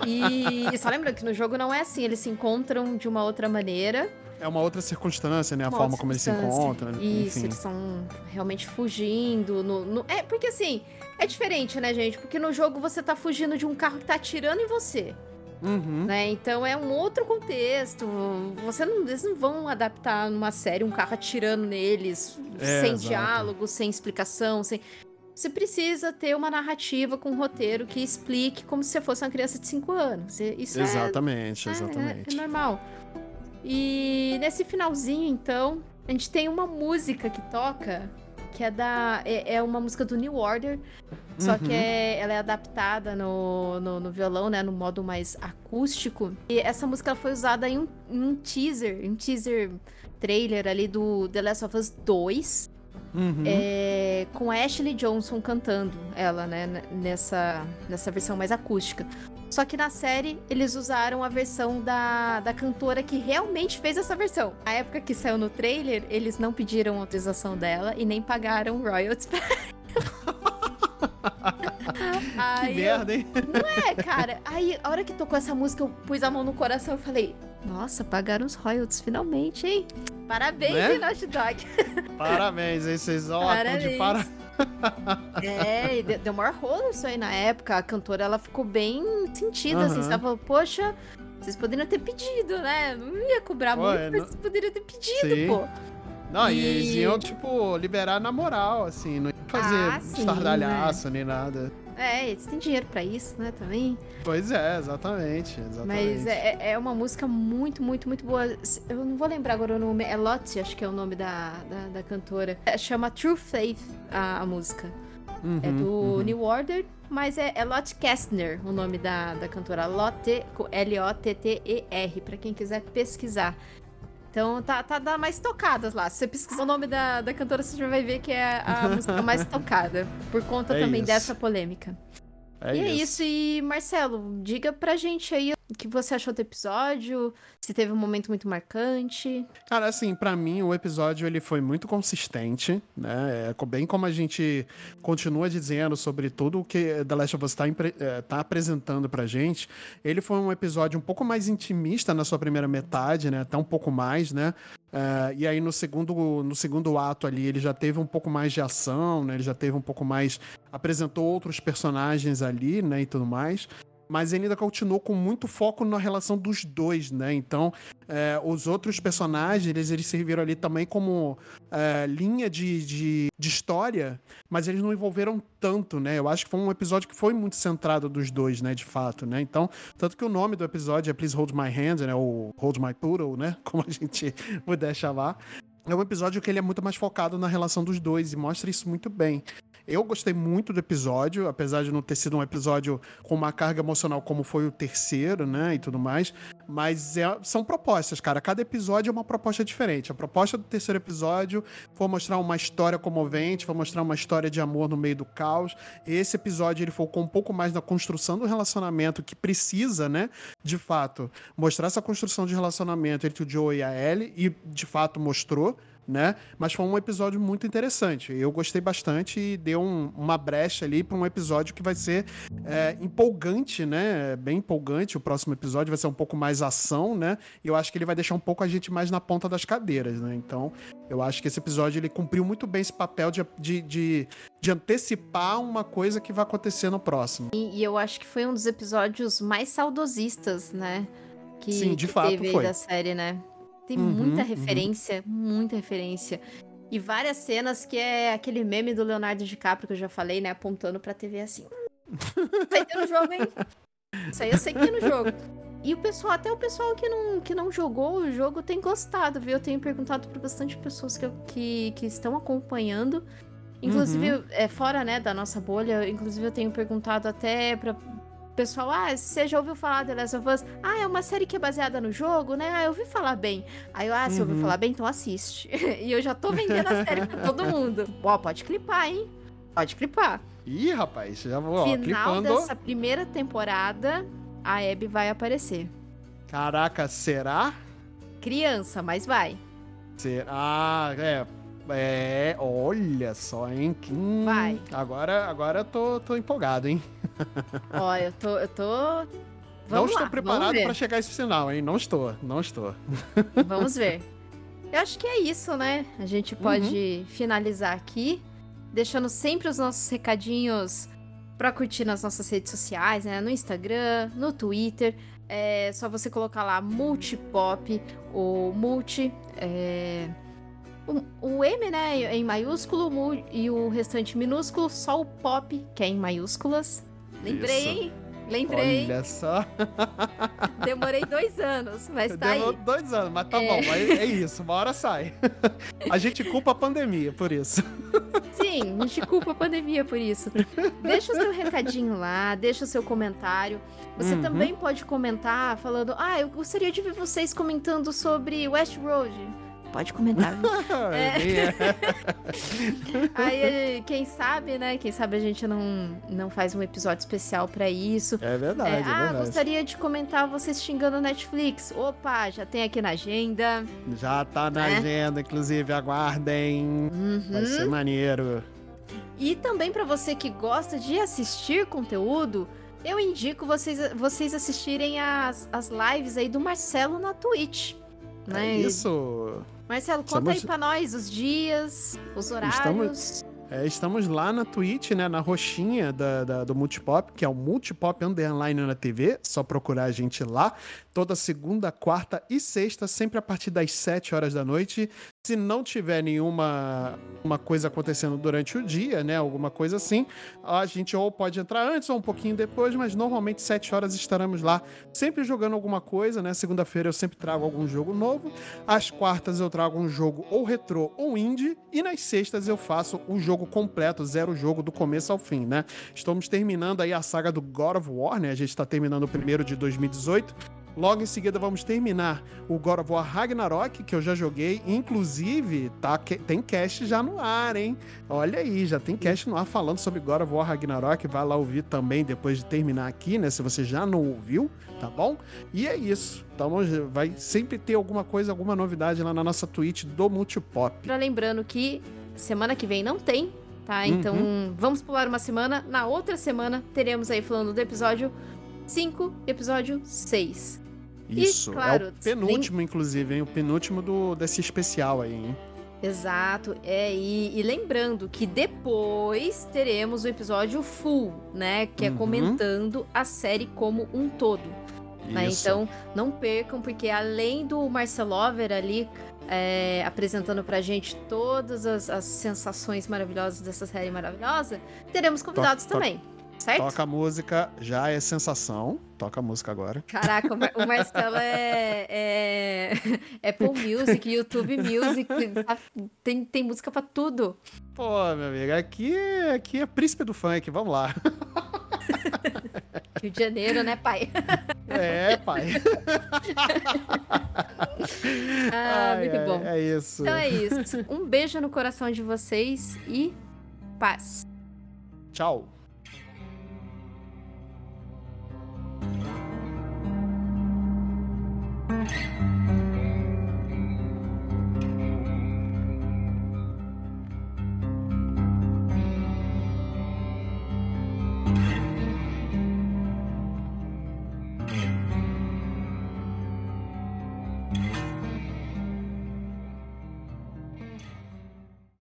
E, e só lembrando que no jogo não é assim, eles se encontram de uma outra maneira. É uma outra circunstância, né? A uma forma como eles se encontram. Isso, enfim. eles estão realmente fugindo. No, no- É, porque assim, é diferente, né, gente? Porque no jogo você tá fugindo de um carro que tá atirando em você. Uhum. né? Então é um outro contexto. Você não, eles não vão adaptar numa série um carro atirando neles É, sem exato. diálogo, sem explicação, sem. Você precisa ter uma narrativa com um roteiro que explique como se você fosse uma criança de 5 anos. Isso é- Exatamente, é, exatamente. é, é normal. E nesse finalzinho, então, a gente tem uma música que toca, que é da. É, é uma música do New Order. Só Uhum. que é- ela é adaptada no, no, no violão, né? No modo mais acústico. E essa música foi usada em um, em um teaser, em um teaser trailer ali do The Last of Us 2. Uhum. É, com a Ashley Johnson cantando ela, né, nessa, nessa versão mais acústica. Só que na série eles usaram a versão da, da cantora que realmente fez essa versão. Na época que saiu no trailer, eles não pediram autorização dela e nem pagaram royalties pra Que Aí eu- merda, hein? é, cara. Aí, a hora que tocou essa música, eu pus a mão no coração e falei: Nossa, pagaram os royalties finalmente, hein? Parabéns, Né? Naughty Dog. Parabéns, hein? Vocês ó, de Parabéns. É, e de- deu maior rolo isso aí na época. A cantora, ela ficou bem sentida, assim. Aham. Você falou, poxa, vocês poderiam ter pedido, né? Não ia cobrar muito, mas não- vocês poderiam ter pedido, Sim. pô. Não, e E- eles iam, tipo, liberar na moral, assim. Não ia fazer Ah, estardalhaço nem nada. É, eles têm dinheiro pra isso, né, também. Pois é, exatamente. exatamente. Mas é, é uma música muito, muito, muito boa. Eu não vou lembrar agora o nome. É Lottie, acho que é o nome da, da, da cantora. É, chama True Faith a, a música. Uhum, É do uhum. New Order, mas é, é Lotte Kestner o nome da, da cantora. Lotte, com L-O-T-T-E-R, pra quem quiser pesquisar. Então tá, tá dá mais tocadas lá. Se você pesquisar o nome da, da cantora, você já vai ver que é a música mais tocada. Por conta É também isso. dessa polêmica. É e é isso. isso. E Marcelo, diga pra gente aí o que você achou do episódio, se teve um momento muito marcante. Cara, assim, pra mim o episódio ele foi muito consistente, né? É, bem como a gente continua dizendo sobre tudo o que The Last of Us tá, é, tá apresentando pra gente. Ele foi um episódio um pouco mais intimista na sua primeira metade, né? Até um pouco mais, né? É, e aí no segundo, no segundo ato ali ele já teve um pouco mais de ação, né? Ele já teve um pouco mais. apresentou outros personagens ali, né? E tudo mais. Mas ele ainda continuou com muito foco na relação dos dois, né? Então, é, os outros personagens, eles, eles serviram ali também como é, linha de, de, de história, mas eles não envolveram tanto, né? Eu acho que foi um episódio que foi muito centrado dos dois, né? De fato, né? Então, tanto que o nome do episódio é Please Hold My Hand, né? Ou Hold My Poodle, né? Como a gente puder chamar. É um episódio que ele é muito mais focado na relação dos dois e mostra isso muito bem. Eu gostei muito do episódio, apesar de não ter sido um episódio com uma carga emocional como foi o terceiro, né, e tudo mais. Mas é- são propostas, cara. Cada episódio é uma proposta diferente. A proposta do terceiro episódio foi mostrar uma história comovente, foi mostrar uma história de amor no meio do caos. Esse episódio ele focou um pouco mais na construção do relacionamento que precisa, né, de fato, mostrar essa construção de relacionamento entre o Joe e a Ellie, e de fato mostrou né? Mas foi um episódio muito interessante. Eu gostei bastante e deu um, uma brecha ali para um episódio que vai ser é, empolgante, né? Bem empolgante. O próximo episódio vai ser um pouco mais ação, né? E eu acho que ele vai deixar um pouco a gente mais na ponta das cadeiras, né? Então, eu acho que esse episódio ele cumpriu muito bem esse papel de, de, de, de antecipar uma coisa que vai acontecer no próximo. E, e, eu acho que foi um dos episódios mais saudosistas, né? Que, Sim, de que fato teve foi. da série, né? Tem Uhum, muita uhum. referência, muita referência. E várias cenas que é aquele meme do Leonardo DiCaprio que eu já falei, né? Apontando pra TV assim. Isso aí tem no jogo, hein? Isso aí eu sei que tem no jogo. E o pessoal, até o pessoal que não, que não jogou o jogo tem gostado, viu? Eu tenho perguntado pra bastante pessoas que, que, que estão acompanhando. Inclusive, é, fora né, da nossa bolha, inclusive eu tenho perguntado até pra pessoal, ah, você já ouviu falar The Last of Us? Ah, é uma série que é baseada no jogo, né? Ah, eu ouvi falar bem. Aí eu, ah, se ouviu Uhum. falar bem, então assiste. e eu já tô vendendo a série pra todo mundo. Ó, pode clipar, hein? Pode clipar. Ih, rapaz, já vou, ó, Final clipando. dessa primeira temporada, a Abby vai aparecer. Caraca, será? Criança, mas vai. Será? Ah, é. É, olha só, hein? Que... hum, Vai. Agora, agora eu tô, tô empolgado, hein? Ó, eu tô. Eu tô... não Vamos estou lá, preparado pra chegar a esse final, hein? Não estou, não estou. Vamos ver. Eu acho que é isso, né? A gente pode finalizar aqui, deixando sempre os nossos recadinhos pra curtir nas nossas redes sociais, né? No Instagram, no Twitter. É só você colocar lá Multipop, o Multi. É... O, o M, né, é em maiúsculo mu- e o restante minúsculo, só o Pop, que é em maiúsculas. Lembrei, hein? Lembrei. Olha só. Demorei dois anos, mas tá Demorou aí. dois anos, mas tá É. bom. mas é isso, uma hora sai. a gente culpa a pandemia por isso. Sim, a gente culpa a pandemia por isso. Deixa o seu recadinho lá, deixa o seu comentário. Você Uhum. também pode comentar falando: Ah, eu gostaria de ver vocês comentando sobre Westworld. Pode comentar. viu? É. Aí, quem sabe, né? Quem sabe a gente não, não faz um episódio especial pra isso. É verdade, É, é, ah, verdade. gostaria de comentar vocês xingando a Netflix. Opa, já tem aqui na agenda. Já tá na É. agenda, inclusive, aguardem. Vai Uhum. ser maneiro. E também pra você que gosta de assistir conteúdo, eu indico vocês, vocês assistirem as, as lives aí do Marcelo na Twitch. Né? É isso. Marcelo, conta Estamos- aí pra nós os dias, os horários. É, estamos lá na Twitch, né? Na roxinha da, da- do Multipop, que é o Multipop Underline na TV. Só procurar a gente lá. Toda segunda, quarta e sexta, sempre a partir das 7 horas da noite. Se não tiver nenhuma uma coisa acontecendo durante o dia, né? Alguma coisa assim, a gente ou pode entrar antes ou um pouquinho depois, mas normalmente 7 horas estaremos lá, sempre jogando alguma coisa, né? Segunda-feira eu sempre trago algum jogo novo. Às quartas eu trago um jogo ou retrô ou indie. E nas sextas eu faço o jogo completo, zero jogo do começo ao fim, né? Estamos terminando aí a saga do God of War, né? A gente está terminando o primeiro de 2018. Logo em seguida vamos terminar o God of War Ragnarok, que eu já joguei. Inclusive, tá, tem cast já no ar, hein? Olha aí, já tem cast no ar falando sobre God of War Ragnarok. Vai lá ouvir também depois de terminar aqui, né? Se você já não ouviu, tá bom? E é isso. Então vai sempre ter alguma coisa, alguma novidade lá na nossa Twitch do Multipop. Pra lembrando que semana que vem não tem, tá? Então Uhum. vamos pular uma semana. Na outra semana teremos aí falando do episódio 5, episódio 6. E, Isso, claro, é o penúltimo, inclusive, hein? O penúltimo do, desse especial aí, hein? Exato, é, e, e lembrando que depois teremos o episódio full, né? Que é Uhum. comentando a série como um todo. né? Então, não percam, porque além do Marcelover ali é, apresentando pra gente todas as, as sensações maravilhosas dessa série maravilhosa, teremos convidados Toca- também, certo? Toca a música, já é sensação. Toca a música agora. Caraca, o, Mar o Marcelo é, é Apple Music, YouTube Music, tá- tem, tem música pra tudo. Pô, meu amigo, aqui, é- aqui é príncipe do funk, vamos lá. Rio de Janeiro, né, pai? É, pai. Ah, Ai, muito ai, bom. É isso. Então é isso. Um beijo no coração de vocês e paz. Tchau. うん。